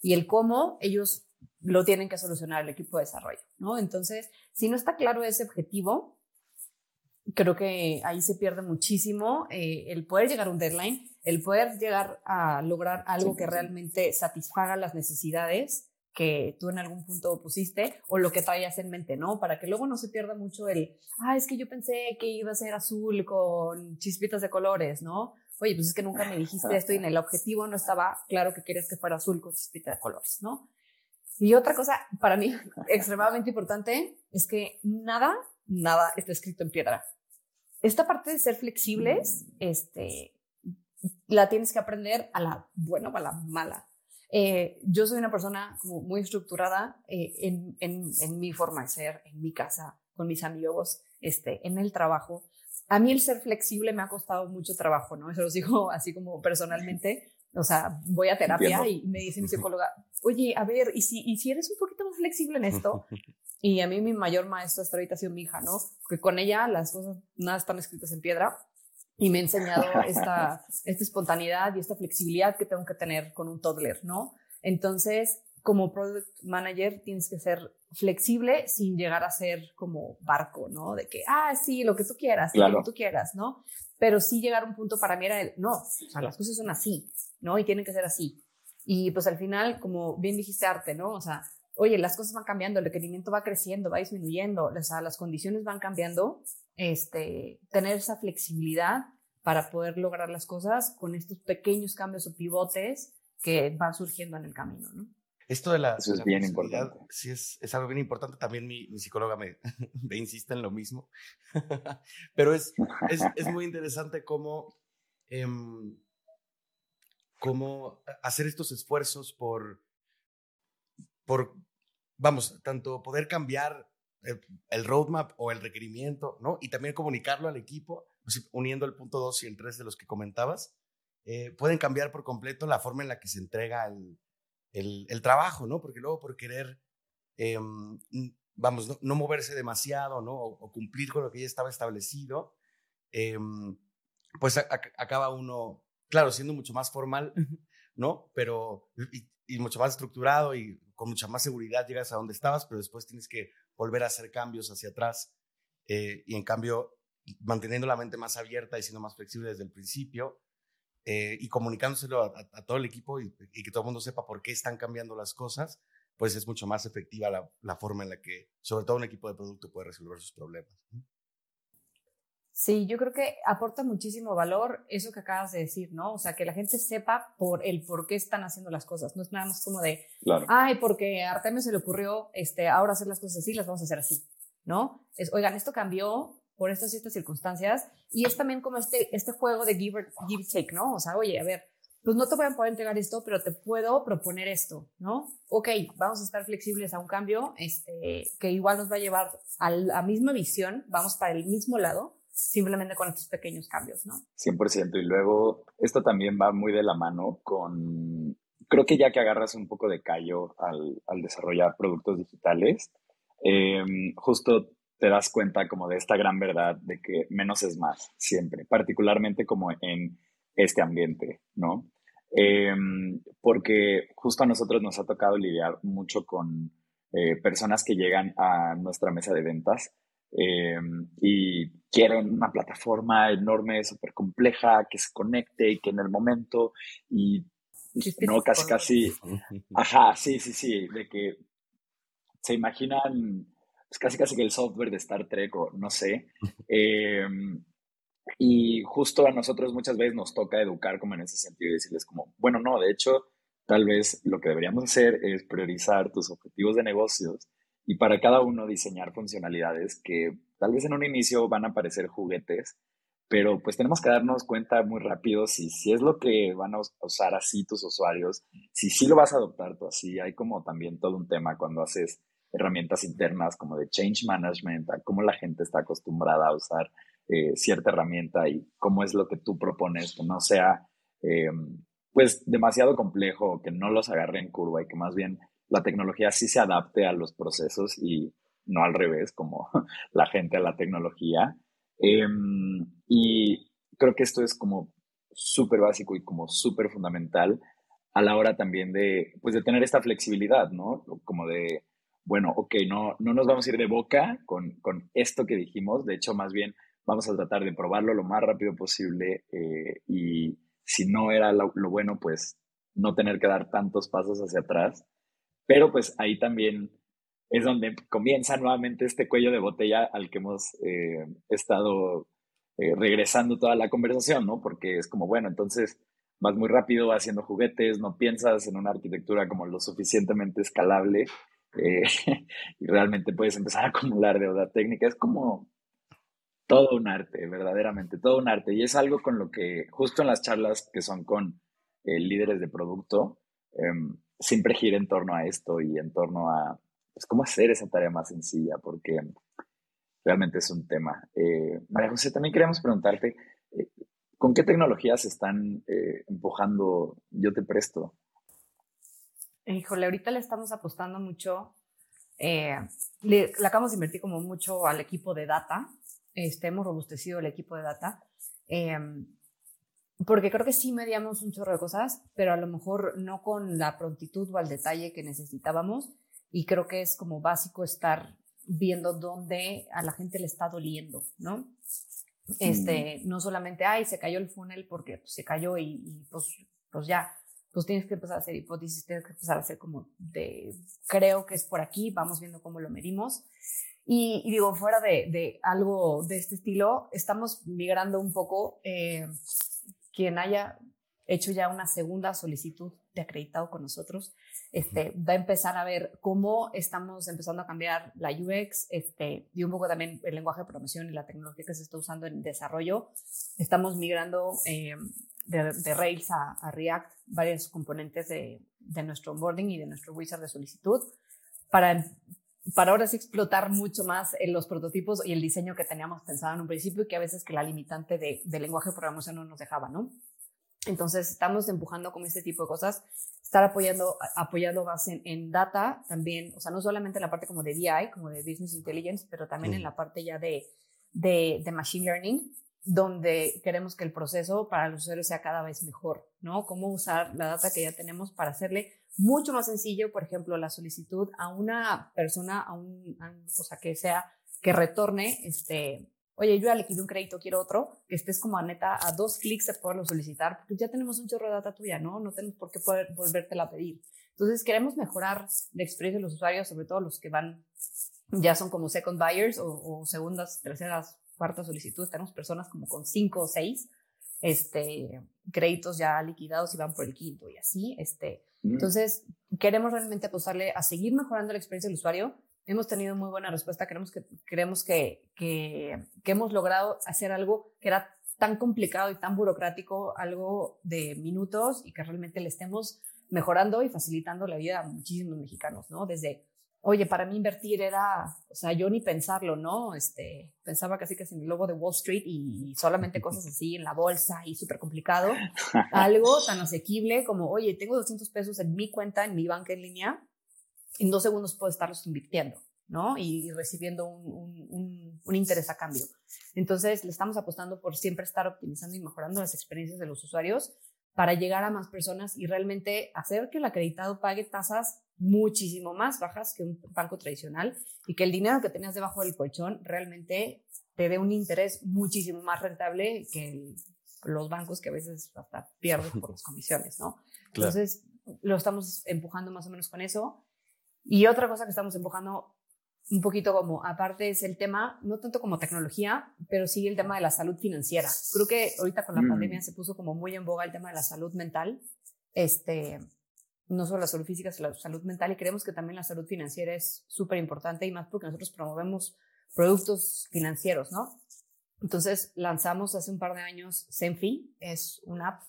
y el cómo ellos lo tienen que solucionar el equipo de desarrollo, ¿no? Entonces, si no está claro ese objetivo, creo que ahí se pierde muchísimo eh, el poder llegar a un deadline, el poder llegar a lograr algo que realmente satisfaga las necesidades que tú en algún punto pusiste o lo que traías en mente, ¿no? Para que luego no se pierda mucho el, ah, es que yo pensé que iba a ser azul con chispitas de colores, ¿no? Oye, pues es que nunca me dijiste esto y en el objetivo no estaba claro que querías que fuera azul con chispitas de colores, ¿no? Y otra cosa para mí extremadamente importante es que nada, nada está escrito en piedra. Esta parte de ser flexibles, este, la tienes que aprender a la buena o a la mala. Eh, yo soy una persona muy estructurada eh, en, mi forma de ser, en mi casa, con mis amigos, este, en el trabajo. A mí el ser flexible me ha costado mucho trabajo, ¿no? Eso lo digo así como personalmente. O sea, voy a terapia Entiendo. y me dice mi psicóloga, oye, a ver, ¿y si, ¿y si eres un poquito más flexible en esto? Y a mí mi mayor maestro hasta ahorita ha sido mi hija, ¿no? Porque con ella las cosas nada están escritas en piedra y me ha enseñado esta, esta espontaneidad y esta flexibilidad que tengo que tener con un toddler, ¿no? Entonces, como product manager tienes que ser flexible sin llegar a ser como barco, ¿no? De que, ah, sí, lo que tú quieras, claro. lo que tú quieras, ¿no? Pero sí llegar a un punto para mí era el, no, o sea, las cosas son así, ¿no? Y tienen que ser así. Y pues al final, como bien dijiste arte, ¿no? O sea, oye, las cosas van cambiando, el requerimiento va creciendo, va disminuyendo, o sea, las condiciones van cambiando, este, tener esa flexibilidad para poder lograr las cosas con estos pequeños cambios o pivotes que van surgiendo en el camino, ¿no? Esto de la, Eso es la bien importante. Sí, es, es, algo bien importante. También mi, mi psicóloga me, me, insiste en lo mismo. Pero es, es, es, muy interesante cómo, eh, cómo hacer estos esfuerzos por, por, vamos, tanto poder cambiar el, el, roadmap o el requerimiento, ¿no? Y también comunicarlo al equipo, uniendo el punto 2 y el 3 de los que comentabas, eh, pueden cambiar por completo la forma en la que se entrega el, el, el trabajo, ¿no? Porque luego por querer, eh, vamos, no, no, moverse demasiado, ¿no? O, o, cumplir con lo que ya estaba establecido, em, pues acaba uno, claro, siendo mucho más formal, ¿no? Pero, y, mucho más estructurado y con mucha más seguridad llegas a donde estabas, pero después tienes que volver a hacer cambios hacia atrás. Eh, y en cambio, manteniendo la mente más abierta y siendo más flexible desde el principio eh, y comunicándoselo a, todo el equipo y, que todo el mundo sepa por qué están cambiando las cosas, pues es mucho más efectiva la, la forma en la que, sobre todo un equipo de producto, puede resolver sus problemas. Sí, yo creo que aporta muchísimo valor eso que acabas de decir, ¿no? O sea, que la gente sepa por el por qué están haciendo las cosas. No es nada más como de, ay, porque a Artemio se le ocurrió este, ahora hacer las cosas así, las vamos a hacer así, ¿no? Es, oigan, esto cambió por estas y estas circunstancias y es también como este, este juego de give, give take, ¿no? O sea, oye, a ver, pues no te voy a poder entregar esto, pero te puedo proponer esto, ¿no? Ok, vamos a estar flexibles a un cambio este, que igual nos va a llevar a la misma visión, vamos para el mismo lado, simplemente con estos pequeños cambios, ¿no? 100%. Y luego, esto también va muy de la mano con, creo que ya que agarras un poco de callo al, al desarrollar productos digitales, em, justo te das cuenta como de esta gran verdad de que menos es más, siempre, particularmente como en este ambiente, ¿no? Em, porque justo a nosotros nos ha tocado lidiar mucho con eh, personas que llegan a nuestra mesa de ventas em, y quieren una plataforma enorme, súper compleja, que se conecte y que en el momento y no casi casi, ajá, sí, sí, sí, de que se imaginan pues casi casi que el software de Star Trek o no sé. Eh, y justo a nosotros muchas veces nos toca educar como en ese sentido y decirles como, bueno, no, de hecho, tal vez lo que deberíamos hacer es priorizar tus objetivos de negocios y para cada uno diseñar funcionalidades que tal vez en un inicio van a parecer juguetes, pero pues tenemos que darnos cuenta muy rápido si, si es lo que van a usar así tus usuarios, si sí lo vas a adoptar tú así, hay como también todo un tema cuando haces herramientas internas como de change management, a cómo la gente está acostumbrada a usar eh, cierta herramienta y cómo es lo que tú propones, que no sea eh, pues demasiado complejo, que no los agarre en curva y que más bien la tecnología sí se adapte a los procesos y no al revés, como la gente a la tecnología. Em, y creo que esto es como súper básico y como súper fundamental a la hora también de, pues de tener esta flexibilidad, ¿no? Como de, bueno, ok, no, no nos vamos a ir de boca con, con esto que dijimos, de hecho, más bien vamos a tratar de probarlo lo más rápido posible eh, y si no era lo, bueno, pues no tener que dar tantos pasos hacia atrás. Pero pues ahí también es donde comienza nuevamente este cuello de botella al que hemos eh, estado eh, regresando toda la conversación, ¿no? Porque es como, bueno, entonces vas muy rápido haciendo juguetes, no piensas en una arquitectura como lo suficientemente escalable y realmente puedes empezar a acumular deuda técnica. Es como todo un arte, verdaderamente, todo un arte. Y es algo con lo que, justo en las charlas que son con eh, líderes de producto, em, siempre gira en torno a esto y en torno a pues, cómo hacer esa tarea más sencilla, porque realmente es un tema. Eh, María José, también queríamos preguntarte, eh, ¿con qué tecnologías están empujando Yo Te Presto? Híjole, ahorita le estamos apostando mucho, le, le acabamos de invertir como mucho al equipo de data, este, hemos robustecido el equipo de data, em, porque creo que sí mediamos un chorro de cosas, pero a lo mejor no con la prontitud o al detalle que necesitábamos, y creo que es como básico estar viendo dónde a la gente le está doliendo, ¿no? Este, no solamente, ay, se cayó el funnel porque pues, se cayó y, pues, pues ya, pues tienes que empezar a hacer hipótesis, tienes que empezar a hacer como de, creo que es por aquí, vamos viendo cómo lo medimos. Y, digo, fuera de, de, algo de este estilo, estamos migrando un poco. Eh, quien haya hecho ya una segunda solicitud de acreditado con nosotros, este, va a empezar a ver cómo estamos empezando a cambiar la UX este, y un poco también el lenguaje de promoción y la tecnología que se está usando en desarrollo. Estamos migrando eh, de, Rails a, a, React varios componentes de, de nuestro onboarding y de nuestro wizard de solicitud para para ahora sí explotar mucho más en los prototipos y el diseño que teníamos pensado en un principio y que a veces que la limitante de, lenguaje de programación no nos dejaba, ¿no? Entonces estamos empujando con este tipo de cosas, estar apoyando, apoyando más en, data también, o sea, no solamente en la parte como de BI, como de Business Intelligence, pero también en la parte ya de, de, de Machine Learning, donde queremos que el proceso para los usuarios sea cada vez mejor, ¿no? Cómo usar la data que ya tenemos para hacerle mucho más sencillo, por ejemplo, la solicitud a una persona, a un, o sea, que sea, que retorne, este, oye, yo ya liquidé un crédito, quiero otro, que estés como a neta a dos clics de poderlo solicitar, porque ya tenemos un chorro de data tuya, ¿no? No tenemos por qué poder volvértela a pedir. Entonces, queremos mejorar la experiencia de los usuarios, sobre todo los que van, ya son como second buyers o segundas, terceras, cuartas solicitudes. Tenemos personas como con cinco o seis este, créditos ya liquidados y van por el quinto y así. Este, mm. Entonces, queremos realmente apostarle a seguir mejorando la experiencia del usuario. Hemos tenido muy buena respuesta. Queremos que, creemos que, que, que hemos logrado hacer algo que era tan complicado y tan burocrático, algo de minutos y que realmente le estemos mejorando y facilitando la vida a muchísimos mexicanos, ¿no? Desde, oye, para mí invertir era, o sea, yo ni pensarlo, ¿no? Este, pensaba casi que en el logo de Wall Street y solamente cosas así en la bolsa y súper complicado. Algo tan asequible como, oye, tengo 200 pesos en mi cuenta, en mi banca en línea, en dos segundos puedo estarlos invirtiendo, ¿no? Y, recibiendo un, un, un, interés a cambio. Entonces, le estamos apostando por siempre estar optimizando y mejorando las experiencias de los usuarios para llegar a más personas y realmente hacer que el acreditado pague tasas muchísimo más bajas que un banco tradicional y que el dinero que tenías debajo del colchón realmente te dé un interés muchísimo más rentable que los bancos que a veces hasta pierden por las comisiones, ¿no? Entonces, lo estamos empujando más o menos con eso. Y otra cosa que estamos empujando un poquito como, aparte es el tema, no tanto como tecnología, pero sí el tema de la salud financiera. Creo que ahorita con la mm. pandemia se puso como muy en boga el tema de la salud mental, este, no solo la salud física, sino la salud mental, y creemos que también la salud financiera es súper importante y más porque nosotros promovemos productos financieros, ¿no? Entonces lanzamos hace un par de años Senfi, es una app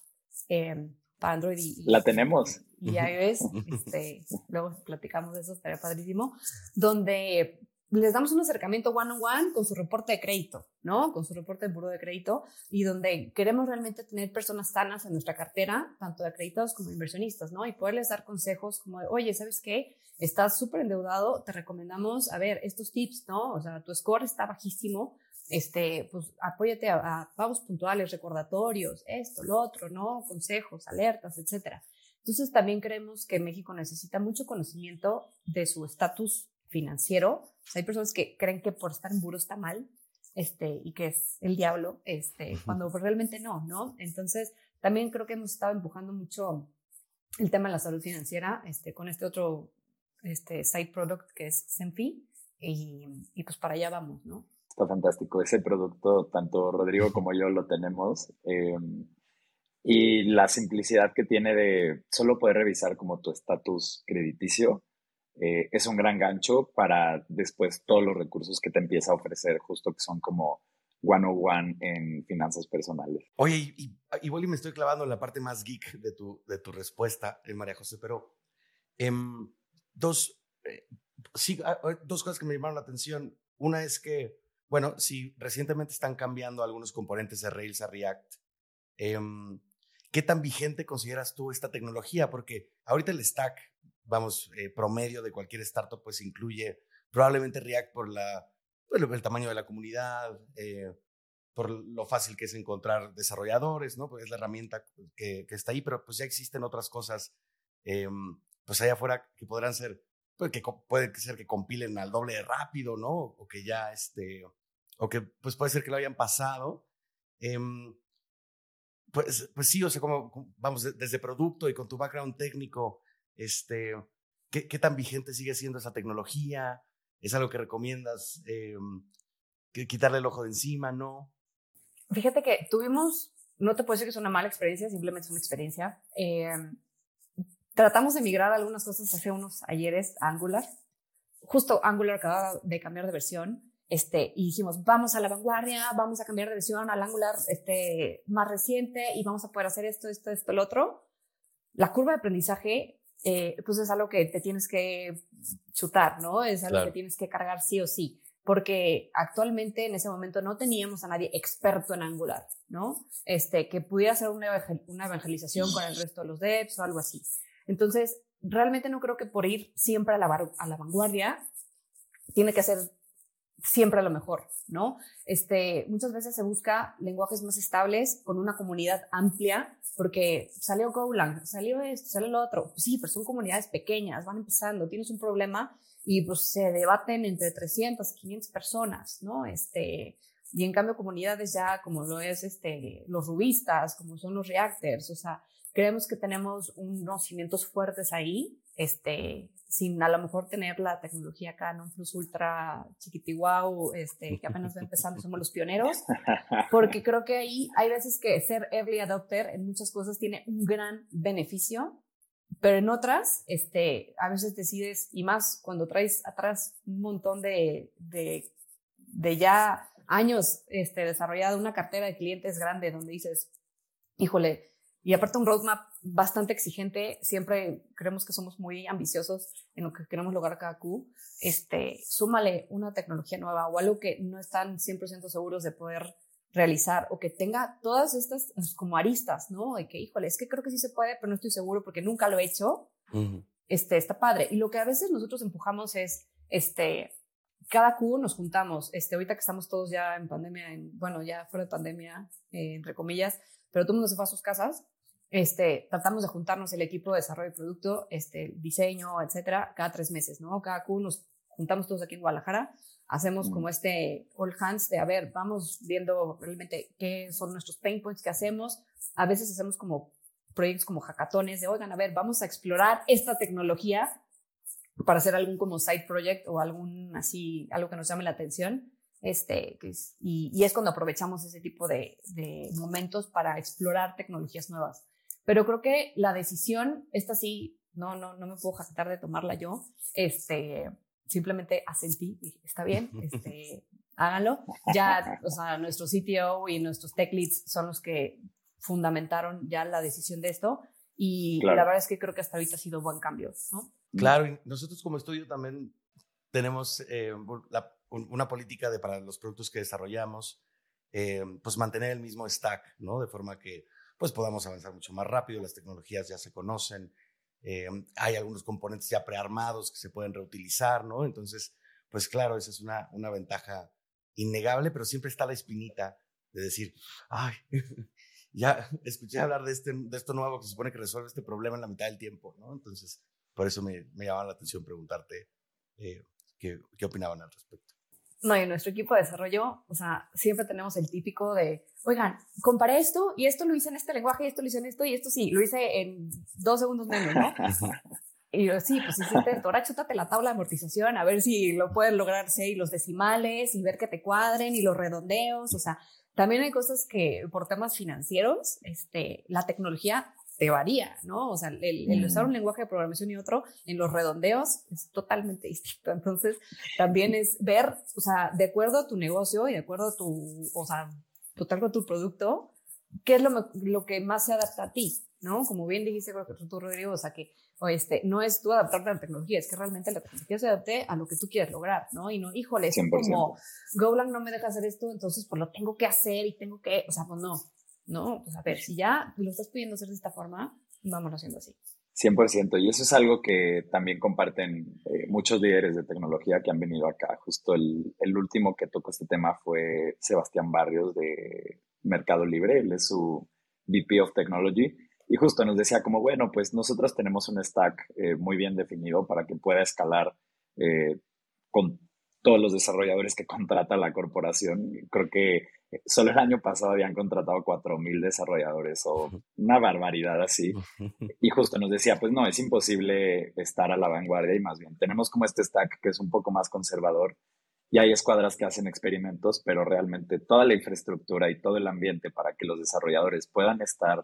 eh, para Android y... La tenemos y iOS, este, luego platicamos de eso, estaría padrísimo, donde les damos un acercamiento one on one con su reporte de crédito, ¿no? Con su reporte de buro de crédito y donde queremos realmente tener personas sanas en nuestra cartera, tanto de acreditados como inversionistas, ¿no? Y poderles dar consejos como de, oye, ¿sabes qué? Estás súper endeudado, te recomendamos, a ver, estos tips, ¿no? O sea, tu score está bajísimo, este, pues apóyate a, a pagos puntuales, recordatorios, esto, lo otro, ¿no? Consejos, alertas, etcétera. Entonces también creemos que México necesita mucho conocimiento de su estatus financiero. hay personas que creen que por estar en buro está mal este, y que es el diablo, este, cuando realmente no, ¿no? Entonces también creo que hemos estado empujando mucho el tema de la salud financiera este, con este otro este, side product que es Senfi y, y pues para allá vamos, ¿no? Está fantástico. Ese producto, tanto Rodrigo como yo lo tenemos. Eh, y la simplicidad que tiene de solo poder revisar como tu estatus crediticio eh, es un gran gancho para después todos los recursos que te empieza a ofrecer, justo que son como one on one en finanzas personales. Oye, y, igual y me estoy clavando en la parte más geek de tu, de tu respuesta, eh, María José, pero em, dos, eh, sí, ah, ah, dos cosas que me llamaron la atención. Una es que, bueno, si recientemente están cambiando algunos componentes de Rails a React, em, ¿Qué tan vigente consideras tú esta tecnología? Porque ahorita el stack, vamos, eh, promedio de cualquier startup, pues incluye probablemente React por la, pues, el tamaño de la comunidad, eh, por lo fácil que es encontrar desarrolladores, ¿no? Pues es la herramienta que, está ahí, pero pues ya existen otras cosas, eh, pues allá afuera que podrán ser, pues que puede ser que compilen al doble de rápido, ¿no? O que ya, este, o que pues puede ser que lo hayan pasado. Em, pues, pues sí, o sea, como, vamos, desde producto y con tu background técnico, este, ¿qué, tan vigente sigue siendo esa tecnología? ¿Es algo que recomiendas eh, quitarle el ojo de encima, no? Fíjate que tuvimos, no te puedo decir que es una mala experiencia, simplemente es una experiencia. Eh, tratamos de migrar algunas cosas hace unos ayeres a Angular. Justo Angular acaba de cambiar de versión este, y dijimos, vamos a la vanguardia, vamos a cambiar de versión al Angular este, más reciente y vamos a poder hacer esto, esto, esto, el otro. La curva de aprendizaje, eh, pues es algo que te tienes que chutar, ¿no? Es algo que tienes que cargar sí o sí, porque actualmente en ese momento no teníamos a nadie experto en Angular, ¿no? Este, que pudiera hacer una, una evangelización con el resto de los devs o algo así. Entonces, realmente no creo que por ir siempre a la, a la vanguardia tiene que ser siempre lo mejor, ¿no? Este, muchas veces se busca lenguajes más estables con una comunidad amplia, porque salió Golang, salió esto, salió lo otro. Sí, pero son comunidades pequeñas, van empezando, tienes un problema y pues se debaten entre 300, 500 personas, ¿no? Este, y en cambio comunidades ya como lo es este, los rubistas, como son los reactors, o sea, creemos que tenemos unos cimientos fuertes ahí, este, sin a lo mejor tener la tecnología acá en un Plus Ultra chiquitiguau, este, que apenas va empezando, somos los pioneros, porque creo que ahí hay veces que ser early adopter en muchas cosas tiene un gran beneficio, pero en otras, este, a veces decides, y más cuando traes atrás un montón de, de, de ya años este, desarrollada una cartera de clientes grande donde dices, híjole, y aparte un roadmap bastante exigente, siempre creemos que somos muy ambiciosos en lo que queremos lograr cada Q, este, súmale una tecnología nueva o algo que no están 100% seguros de poder realizar o que tenga todas estas pues, como aristas, ¿no? De que, híjole, es que creo que sí se puede, pero no estoy seguro porque nunca lo he hecho. Este, está padre. Y lo que a veces nosotros empujamos es, este, cada Q nos juntamos, este, ahorita que estamos todos ya en pandemia, en, bueno, ya fuera de pandemia, eh, entre comillas, pero todo el mundo se fue a sus casas, este, tratamos de juntarnos el equipo de desarrollo de producto, este, diseño, etcétera, cada tres meses, ¿no? Cada Q nos juntamos todos aquí en Guadalajara, hacemos como este all hands de, a ver, vamos viendo realmente qué son nuestros pain points que hacemos. A veces hacemos como proyectos como hackatones de, oigan, a ver, vamos a explorar esta tecnología para hacer algún como side project o algún así, algo que nos llame la atención. Este, y, y, es cuando aprovechamos ese tipo de, de momentos para explorar tecnologías nuevas. Pero creo que la decisión, esta sí, no, no, no me puedo jactar de tomarla yo. Este, simplemente asentí, dije, está bien, este, háganlo. Ya, o sea, nuestro CTO y nuestros tech leads son los que fundamentaron ya la decisión de esto. Y la verdad es que creo que hasta ahorita ha sido buen cambio, ¿no? Claro, y nosotros como estudio también tenemos eh, una política de para los productos que desarrollamos, eh, pues mantener el mismo stack, ¿no? De forma que pues podamos avanzar mucho más rápido, las tecnologías ya se conocen, eh, hay algunos componentes ya prearmados que se pueden reutilizar, ¿no? Entonces, pues claro, esa es una, una ventaja innegable, pero siempre está la espinita de decir, ay, ya escuché hablar de, este, de esto nuevo que se supone que resuelve este problema en la mitad del tiempo, ¿no? Entonces, por eso me, me llamaba la atención preguntarte eh, qué, qué opinaban al respecto. No, y en nuestro equipo de desarrollo, o sea, siempre tenemos el típico de, oigan, comparé esto y esto lo hice en este lenguaje y esto lo hice en esto y esto sí, lo hice en dos segundos menos, ¿no? y yo, sí, pues hiciste esto, ahora chútate la tabla de amortización a ver si lo puedes lograr, y los decimales y ver que te cuadren y los redondeos, o sea, también hay cosas que por temas financieros, este, la tecnología te varía, ¿no? O sea, el, usar un lenguaje de programación y otro en los redondeos es totalmente distinto. Entonces, también es ver, o sea, de acuerdo a tu negocio y de acuerdo a tu, o sea, total con tu producto, qué es lo, lo que más se adapta a ti, ¿no? Como bien dijiste, creo que tú, Rodrigo, o sea, que o este, no es tú adaptarte a la tecnología, es que realmente la tecnología se adapte a lo que tú quieres lograr, ¿no? Y no, híjole, es como Golang no me deja hacer esto, entonces pues lo tengo que hacer y tengo que, o sea, pues no, ¿no? Pues a ver, si ya lo estás pudiendo hacer de esta forma, vamos haciendo así. 100%, y eso es algo que también comparten eh, muchos líderes de tecnología que han venido acá. Justo el, el, último que tocó este tema fue Sebastián Barrios de Mercado Libre, él es su VP of Technology, y justo nos decía como, bueno, pues nosotros tenemos un stack eh, muy bien definido para que pueda escalar eh, con todos los desarrolladores que contrata la corporación. Creo que solo el año pasado habían contratado 4.000 desarrolladores o una barbaridad así. Y justo nos decía, pues no, es imposible estar a la vanguardia y más bien tenemos como este stack que es un poco más conservador y hay escuadras que hacen experimentos, pero realmente toda la infraestructura y todo el ambiente para que los desarrolladores puedan estar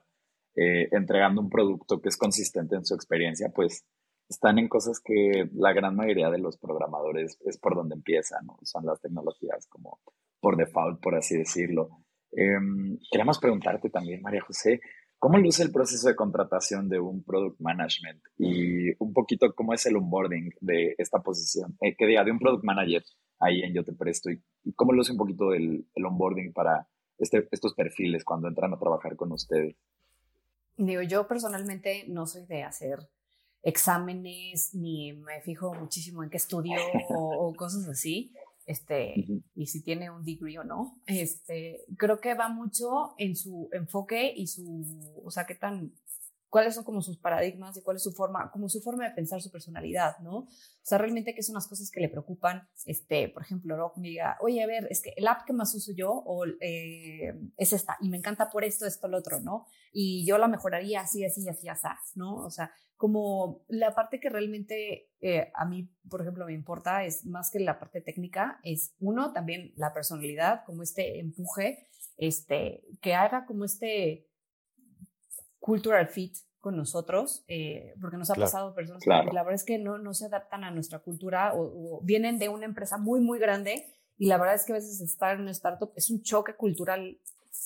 eh, entregando un producto que es consistente en su experiencia, pues están en cosas que la gran mayoría de los programadores es por donde empiezan, ¿no? Son las tecnologías como por default, por así decirlo. Em, queremos preguntarte también, María José, ¿cómo luce el proceso de contratación de un product management y un poquito cómo es el onboarding de esta posición, eh, que diga, de un product manager ahí en Yo Te Presto y, cómo luce un poquito el, el onboarding para este, estos perfiles cuando entran a trabajar con ustedes? Digo, yo personalmente no soy de hacer exámenes ni me fijo muchísimo en qué estudio o, o cosas así este, y si tiene un degree o no. Este, creo que va mucho en su enfoque y su, o sea, qué tan cuáles son como sus paradigmas y cuál es su forma, como su forma de pensar su personalidad, ¿no? O sea, realmente qué son las cosas que le preocupan, este, por ejemplo, ¿no? me diga, oye, a ver, es que el app que más uso yo o, eh, es esta y me encanta por esto, esto, lo otro, ¿no? Y yo la mejoraría así, así, así, así, ¿no? O sea, como la parte que realmente eh, a mí, por ejemplo, me importa es más que la parte técnica, es uno, también la personalidad, como este empuje, este, que haga como este cultural fit con nosotros, eh, porque nos ha pasado personas que la verdad es que no, no se adaptan a nuestra cultura o, vienen de una empresa muy, muy grande y la verdad es que a veces estar en una startup es un choque cultural,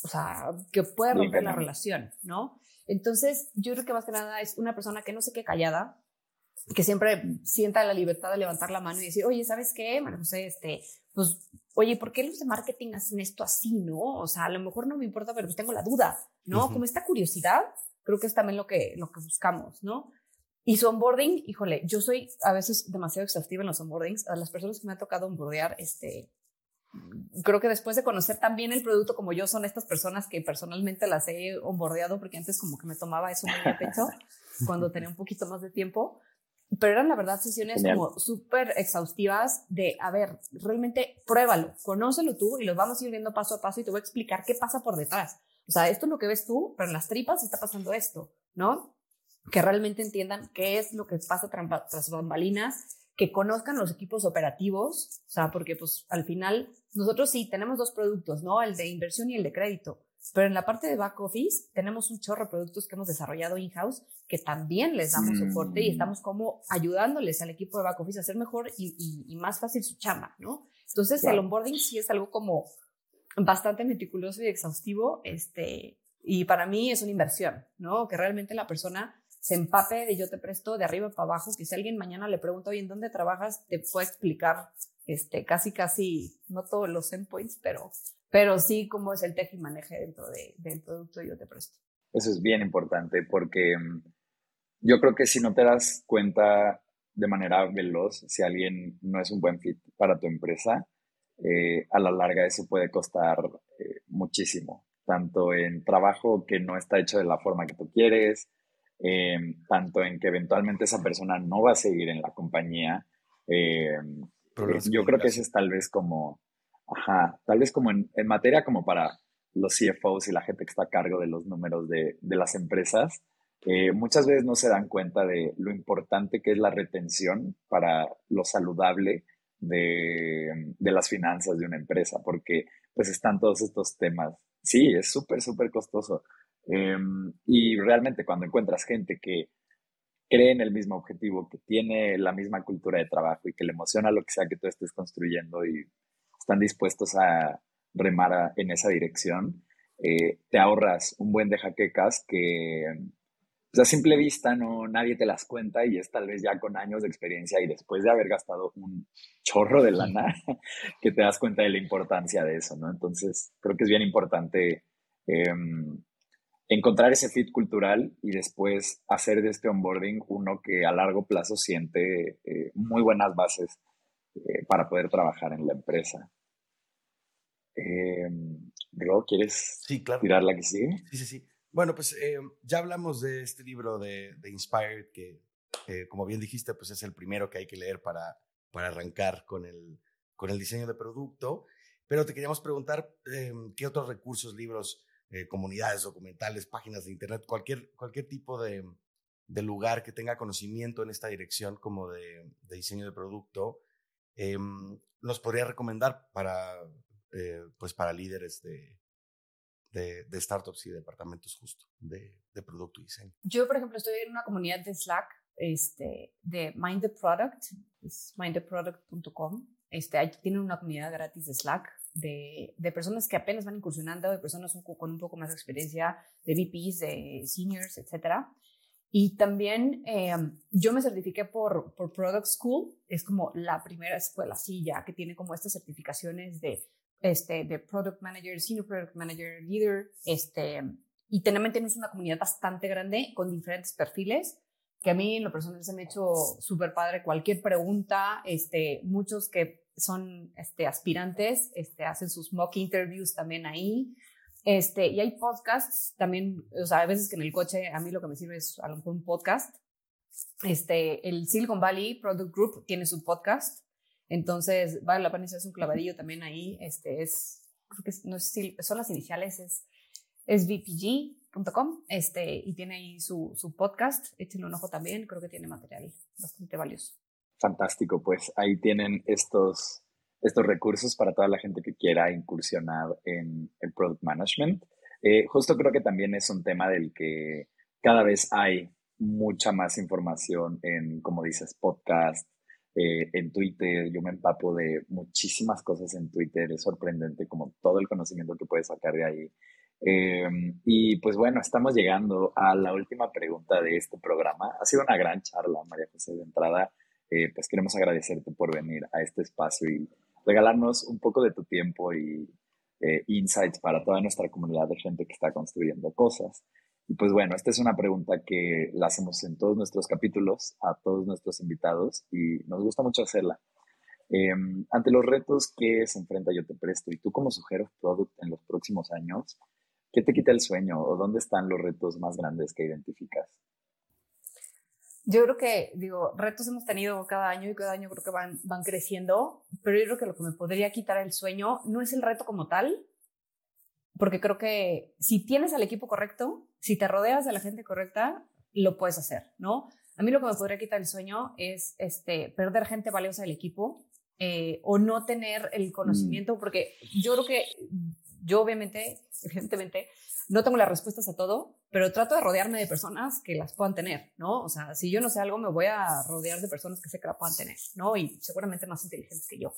o sea, que puede romper la relación, ¿no? Entonces, yo creo que más que nada es una persona que no se quede callada, que siempre sienta la libertad de levantar la mano y decir, oye, ¿sabes qué? Bueno, José, este, pues, oye, ¿por qué los de marketing hacen esto así, no? O sea, a lo mejor no me importa, pero pues tengo la duda, ¿no? Como esta curiosidad Creo que es también lo que, lo que buscamos, ¿no? Y su onboarding, híjole, yo soy a veces demasiado exhaustiva en los onboardings. A las personas que me ha tocado onboardear, este, creo que después de conocer también el producto como yo, son estas personas que personalmente las he onboardeado, porque antes como que me tomaba eso muy a pecho cuando tenía un poquito más de tiempo. Pero eran la verdad sesiones como súper exhaustivas de, a ver, realmente pruébalo, conócelo tú y lo vamos a ir viendo paso a paso y te voy a explicar qué pasa por detrás. O sea, esto es lo que ves tú, pero en las tripas está pasando esto, ¿no? Que realmente entiendan qué es lo que pasa tras bambalinas, que conozcan los equipos operativos, o sea, porque pues al final nosotros sí tenemos dos productos, ¿no? El de inversión y el de crédito, pero en la parte de back office tenemos un chorro de productos que hemos desarrollado in-house que también les damos soporte y estamos como ayudándoles al equipo de back office a hacer mejor y, más fácil su chamba, ¿no? Entonces el onboarding sí es algo como bastante meticuloso y exhaustivo, este, y para mí es una inversión, ¿no? Que realmente la persona se empape de yo te presto de arriba para abajo, que si alguien mañana le pregunta, oye, ¿en dónde trabajas? Te puede explicar, este, casi, casi, no todos los endpoints, pero, pero sí cómo es el teje y maneje dentro de, del producto yo te presto. Eso es bien importante porque mm, yo creo que si no te das cuenta de manera veloz si alguien no es un buen fit para tu empresa, eh, a la larga eso puede costar eh, muchísimo, tanto en trabajo que no está hecho de la forma que tú quieres, em, tanto en que eventualmente esa persona no va a seguir en la compañía. Em, eh, yo creo que eso es tal vez como, ajá, tal vez como en, en, materia como para los CFOs y la gente que está a cargo de los números de, de las empresas, muchas veces no se dan cuenta de lo importante que es la retención para lo saludable de, de, las finanzas de una empresa, porque pues están todos estos temas. Sí, es súper, súper costoso. Em, y realmente cuando encuentras gente que cree en el mismo objetivo, que tiene la misma cultura de trabajo y que le emociona lo que sea que tú estés construyendo y están dispuestos a remar en esa dirección, eh, te ahorras un buen de jaquecas que pues a simple vista no, nadie te las cuenta y es tal vez ya con años de experiencia y después de haber gastado un chorro de lana que te das cuenta de la importancia de eso, ¿no? Entonces, creo que es bien importante em, encontrar ese fit cultural y después hacer de este onboarding uno que a largo plazo siente eh, muy buenas bases eh, para poder trabajar en la empresa. Eh, Ro, ¿quieres tirar la que sigue? Sí, sí, sí. Bueno, pues eh, ya hablamos de este libro de, Inspired, que como bien dijiste, pues es el primero que hay que leer para, para arrancar con el, con el diseño de producto. Pero te queríamos preguntar eh, qué otros recursos, libros, eh, comunidades, documentales, páginas de internet, cualquier, cualquier tipo de, de, lugar que tenga conocimiento en esta dirección como de, de diseño de producto, nos podría recomendar para, pues para líderes de, de, startups y departamentos justo de, de, producto y diseño. Yo, por ejemplo, estoy en una comunidad de Slack este, de Mind the Product, es mindtheproduct.com. Este, tienen una comunidad gratis de Slack de, de, personas que apenas van incursionando, de personas con un poco más de experiencia, de VPs, de seniors, etc. Y también em, yo me certifiqué por, por Product School, es como la primera escuela así ya que tiene como estas certificaciones de este, de Product Manager, Senior Product Manager, Leader, este, y también tenemos una comunidad bastante grande con diferentes perfiles, que a mí en lo personal se me ha hecho súper padre. Cualquier pregunta, este, muchos que son este, aspirantes, este, hacen sus mock interviews también ahí. Este, y hay podcasts también, o sea, a veces que en el coche a mí lo que me sirve es a lo mejor un podcast. Este, el Silicon Valley Product Group tiene su podcast, entonces vale la pena hacer un clavadillo también ahí. Este es, creo que no es, son las iniciales, es, es VPG.com, este, y tiene ahí su, su podcast. Échenle un ojo también, creo que tiene material bastante valioso. Fantástico, pues ahí tienen estos estos recursos para toda la gente que quiera incursionar en el product management. Eh, justo creo que también es un tema del que cada vez hay mucha más información en, como dices, podcast, eh, en Twitter. Yo me empapo de muchísimas cosas en Twitter. Es sorprendente como todo el conocimiento que puedes sacar de ahí. Em, y pues bueno, estamos llegando a la última pregunta de este programa. Ha sido una gran charla, María José, de entrada. Eh, pues queremos agradecerte por venir a este espacio y regalarnos un poco de tu tiempo y eh, insights para toda nuestra comunidad de gente que está construyendo cosas. Y pues bueno, esta es una pregunta que la hacemos en todos nuestros capítulos a todos nuestros invitados y nos gusta mucho hacerla. Em, ante los retos que se enfrenta Yo Te Presto y tú como sujeto Product en los próximos años, ¿qué te quita el sueño o dónde están los retos más grandes que identificas? Yo creo que, digo, retos hemos tenido cada año y cada año creo que van, van creciendo, pero yo creo que lo que me podría quitar el sueño no es el reto como tal, porque creo que si tienes al equipo correcto, si te rodeas de la gente correcta, lo puedes hacer, ¿no? A mí lo que me podría quitar el sueño es este, perder gente valiosa del equipo eh, o no tener el conocimiento, mm. porque yo creo que yo obviamente, evidentemente, no tengo las respuestas a todo, pero trato de rodearme de personas que las puedan tener, ¿no? O sea, si yo no sé algo, me voy a rodear de personas que sé que la puedan tener, ¿no? Y seguramente más inteligentes que yo.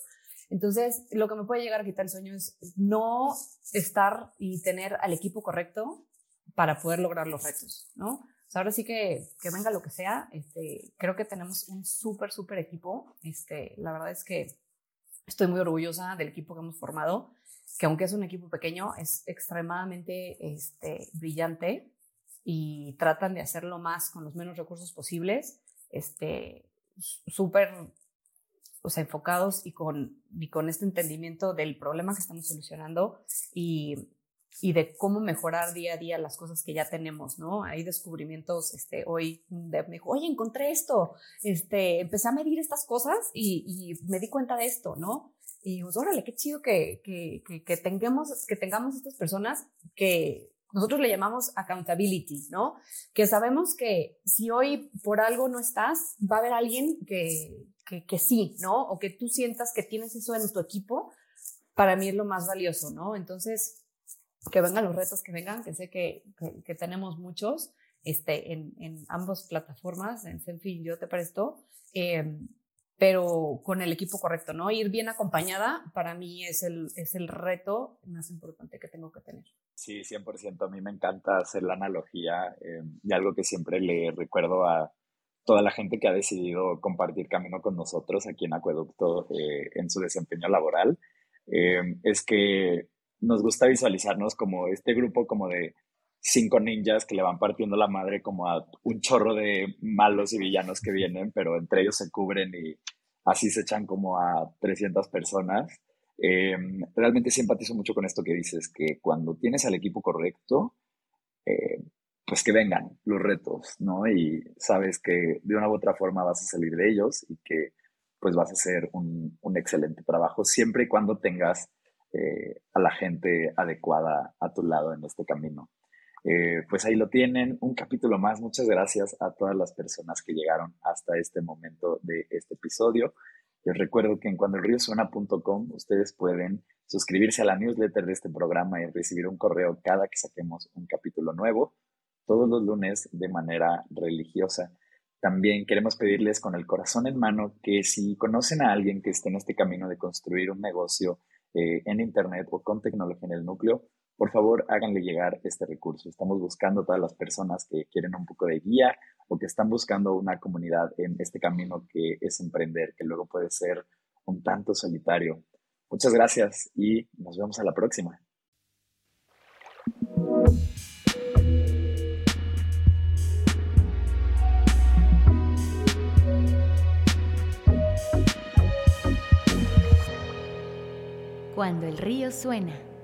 Entonces, lo que me puede llegar a quitar el sueño es no estar y tener al equipo correcto para poder lograr los retos, ¿no? O sea, ahora sí que, que venga lo que sea, este, creo que tenemos un súper, súper equipo. Este, la verdad es que estoy muy orgullosa del equipo que hemos formado que aunque es un equipo pequeño, es extremadamente este, brillante y tratan de hacerlo más con los menos recursos posibles, este, súper o sea, enfocados y con, y con este entendimiento del problema que estamos solucionando y, y de cómo mejorar día a día las cosas que ya tenemos, ¿no? Hay descubrimientos, este, hoy me dijo, oye, encontré esto, este, empecé a medir estas cosas y, y me di cuenta de esto, ¿no? Y dijimos, órale, qué chido que, que, que, tengamos, que tengamos estas personas que nosotros le llamamos accountability, ¿no? Que sabemos que si hoy por algo no estás, va a haber alguien que, que, que, sí, ¿no? O que tú sientas que tienes eso en tu equipo, para mí es lo más valioso, ¿no? Entonces, que vengan los retos que vengan, que sé que, que, tenemos muchos este, en, en ambas plataformas, en Senfi y Yo Te Presto, eh, pero con el equipo correcto, ¿no? Ir bien acompañada para mí es el, es el reto más importante que tengo que tener. Sí, 100%. A mí me encanta hacer la analogía eh, y algo que siempre le recuerdo a toda la gente que ha decidido compartir camino con nosotros aquí en Acueducto eh, en su desempeño laboral, eh, es que nos gusta visualizarnos como este grupo como de cinco ninjas que le van partiendo la madre como a un chorro de malos y villanos que vienen, pero entre ellos se cubren y así se echan como a 300 personas. Em, realmente simpatizo mucho con esto que dices, que cuando tienes al equipo correcto, eh, pues que vengan los retos, ¿no? Y sabes que de una u otra forma vas a salir de ellos y que pues vas a hacer un, excelente trabajo siempre y cuando tengas eh, a la gente adecuada a tu lado en este camino. Eh, pues ahí lo tienen, un capítulo más. Muchas gracias a todas las personas que llegaron hasta este momento de este episodio. Les recuerdo que en cuandoelriosuena.com ustedes pueden suscribirse a la newsletter de este programa y recibir un correo cada que saquemos un capítulo nuevo, todos los lunes de manera religiosa. También queremos pedirles con el corazón en mano que si conocen a alguien que esté en este camino de construir un negocio eh, en Internet o con tecnología en el núcleo, por favor háganle llegar este recurso. Estamos buscando a todas las personas que quieren un poco de guía o que están buscando una comunidad en este camino que es emprender, que luego puede ser un tanto solitario. Muchas gracias y nos vemos a la próxima. Cuando el río suena.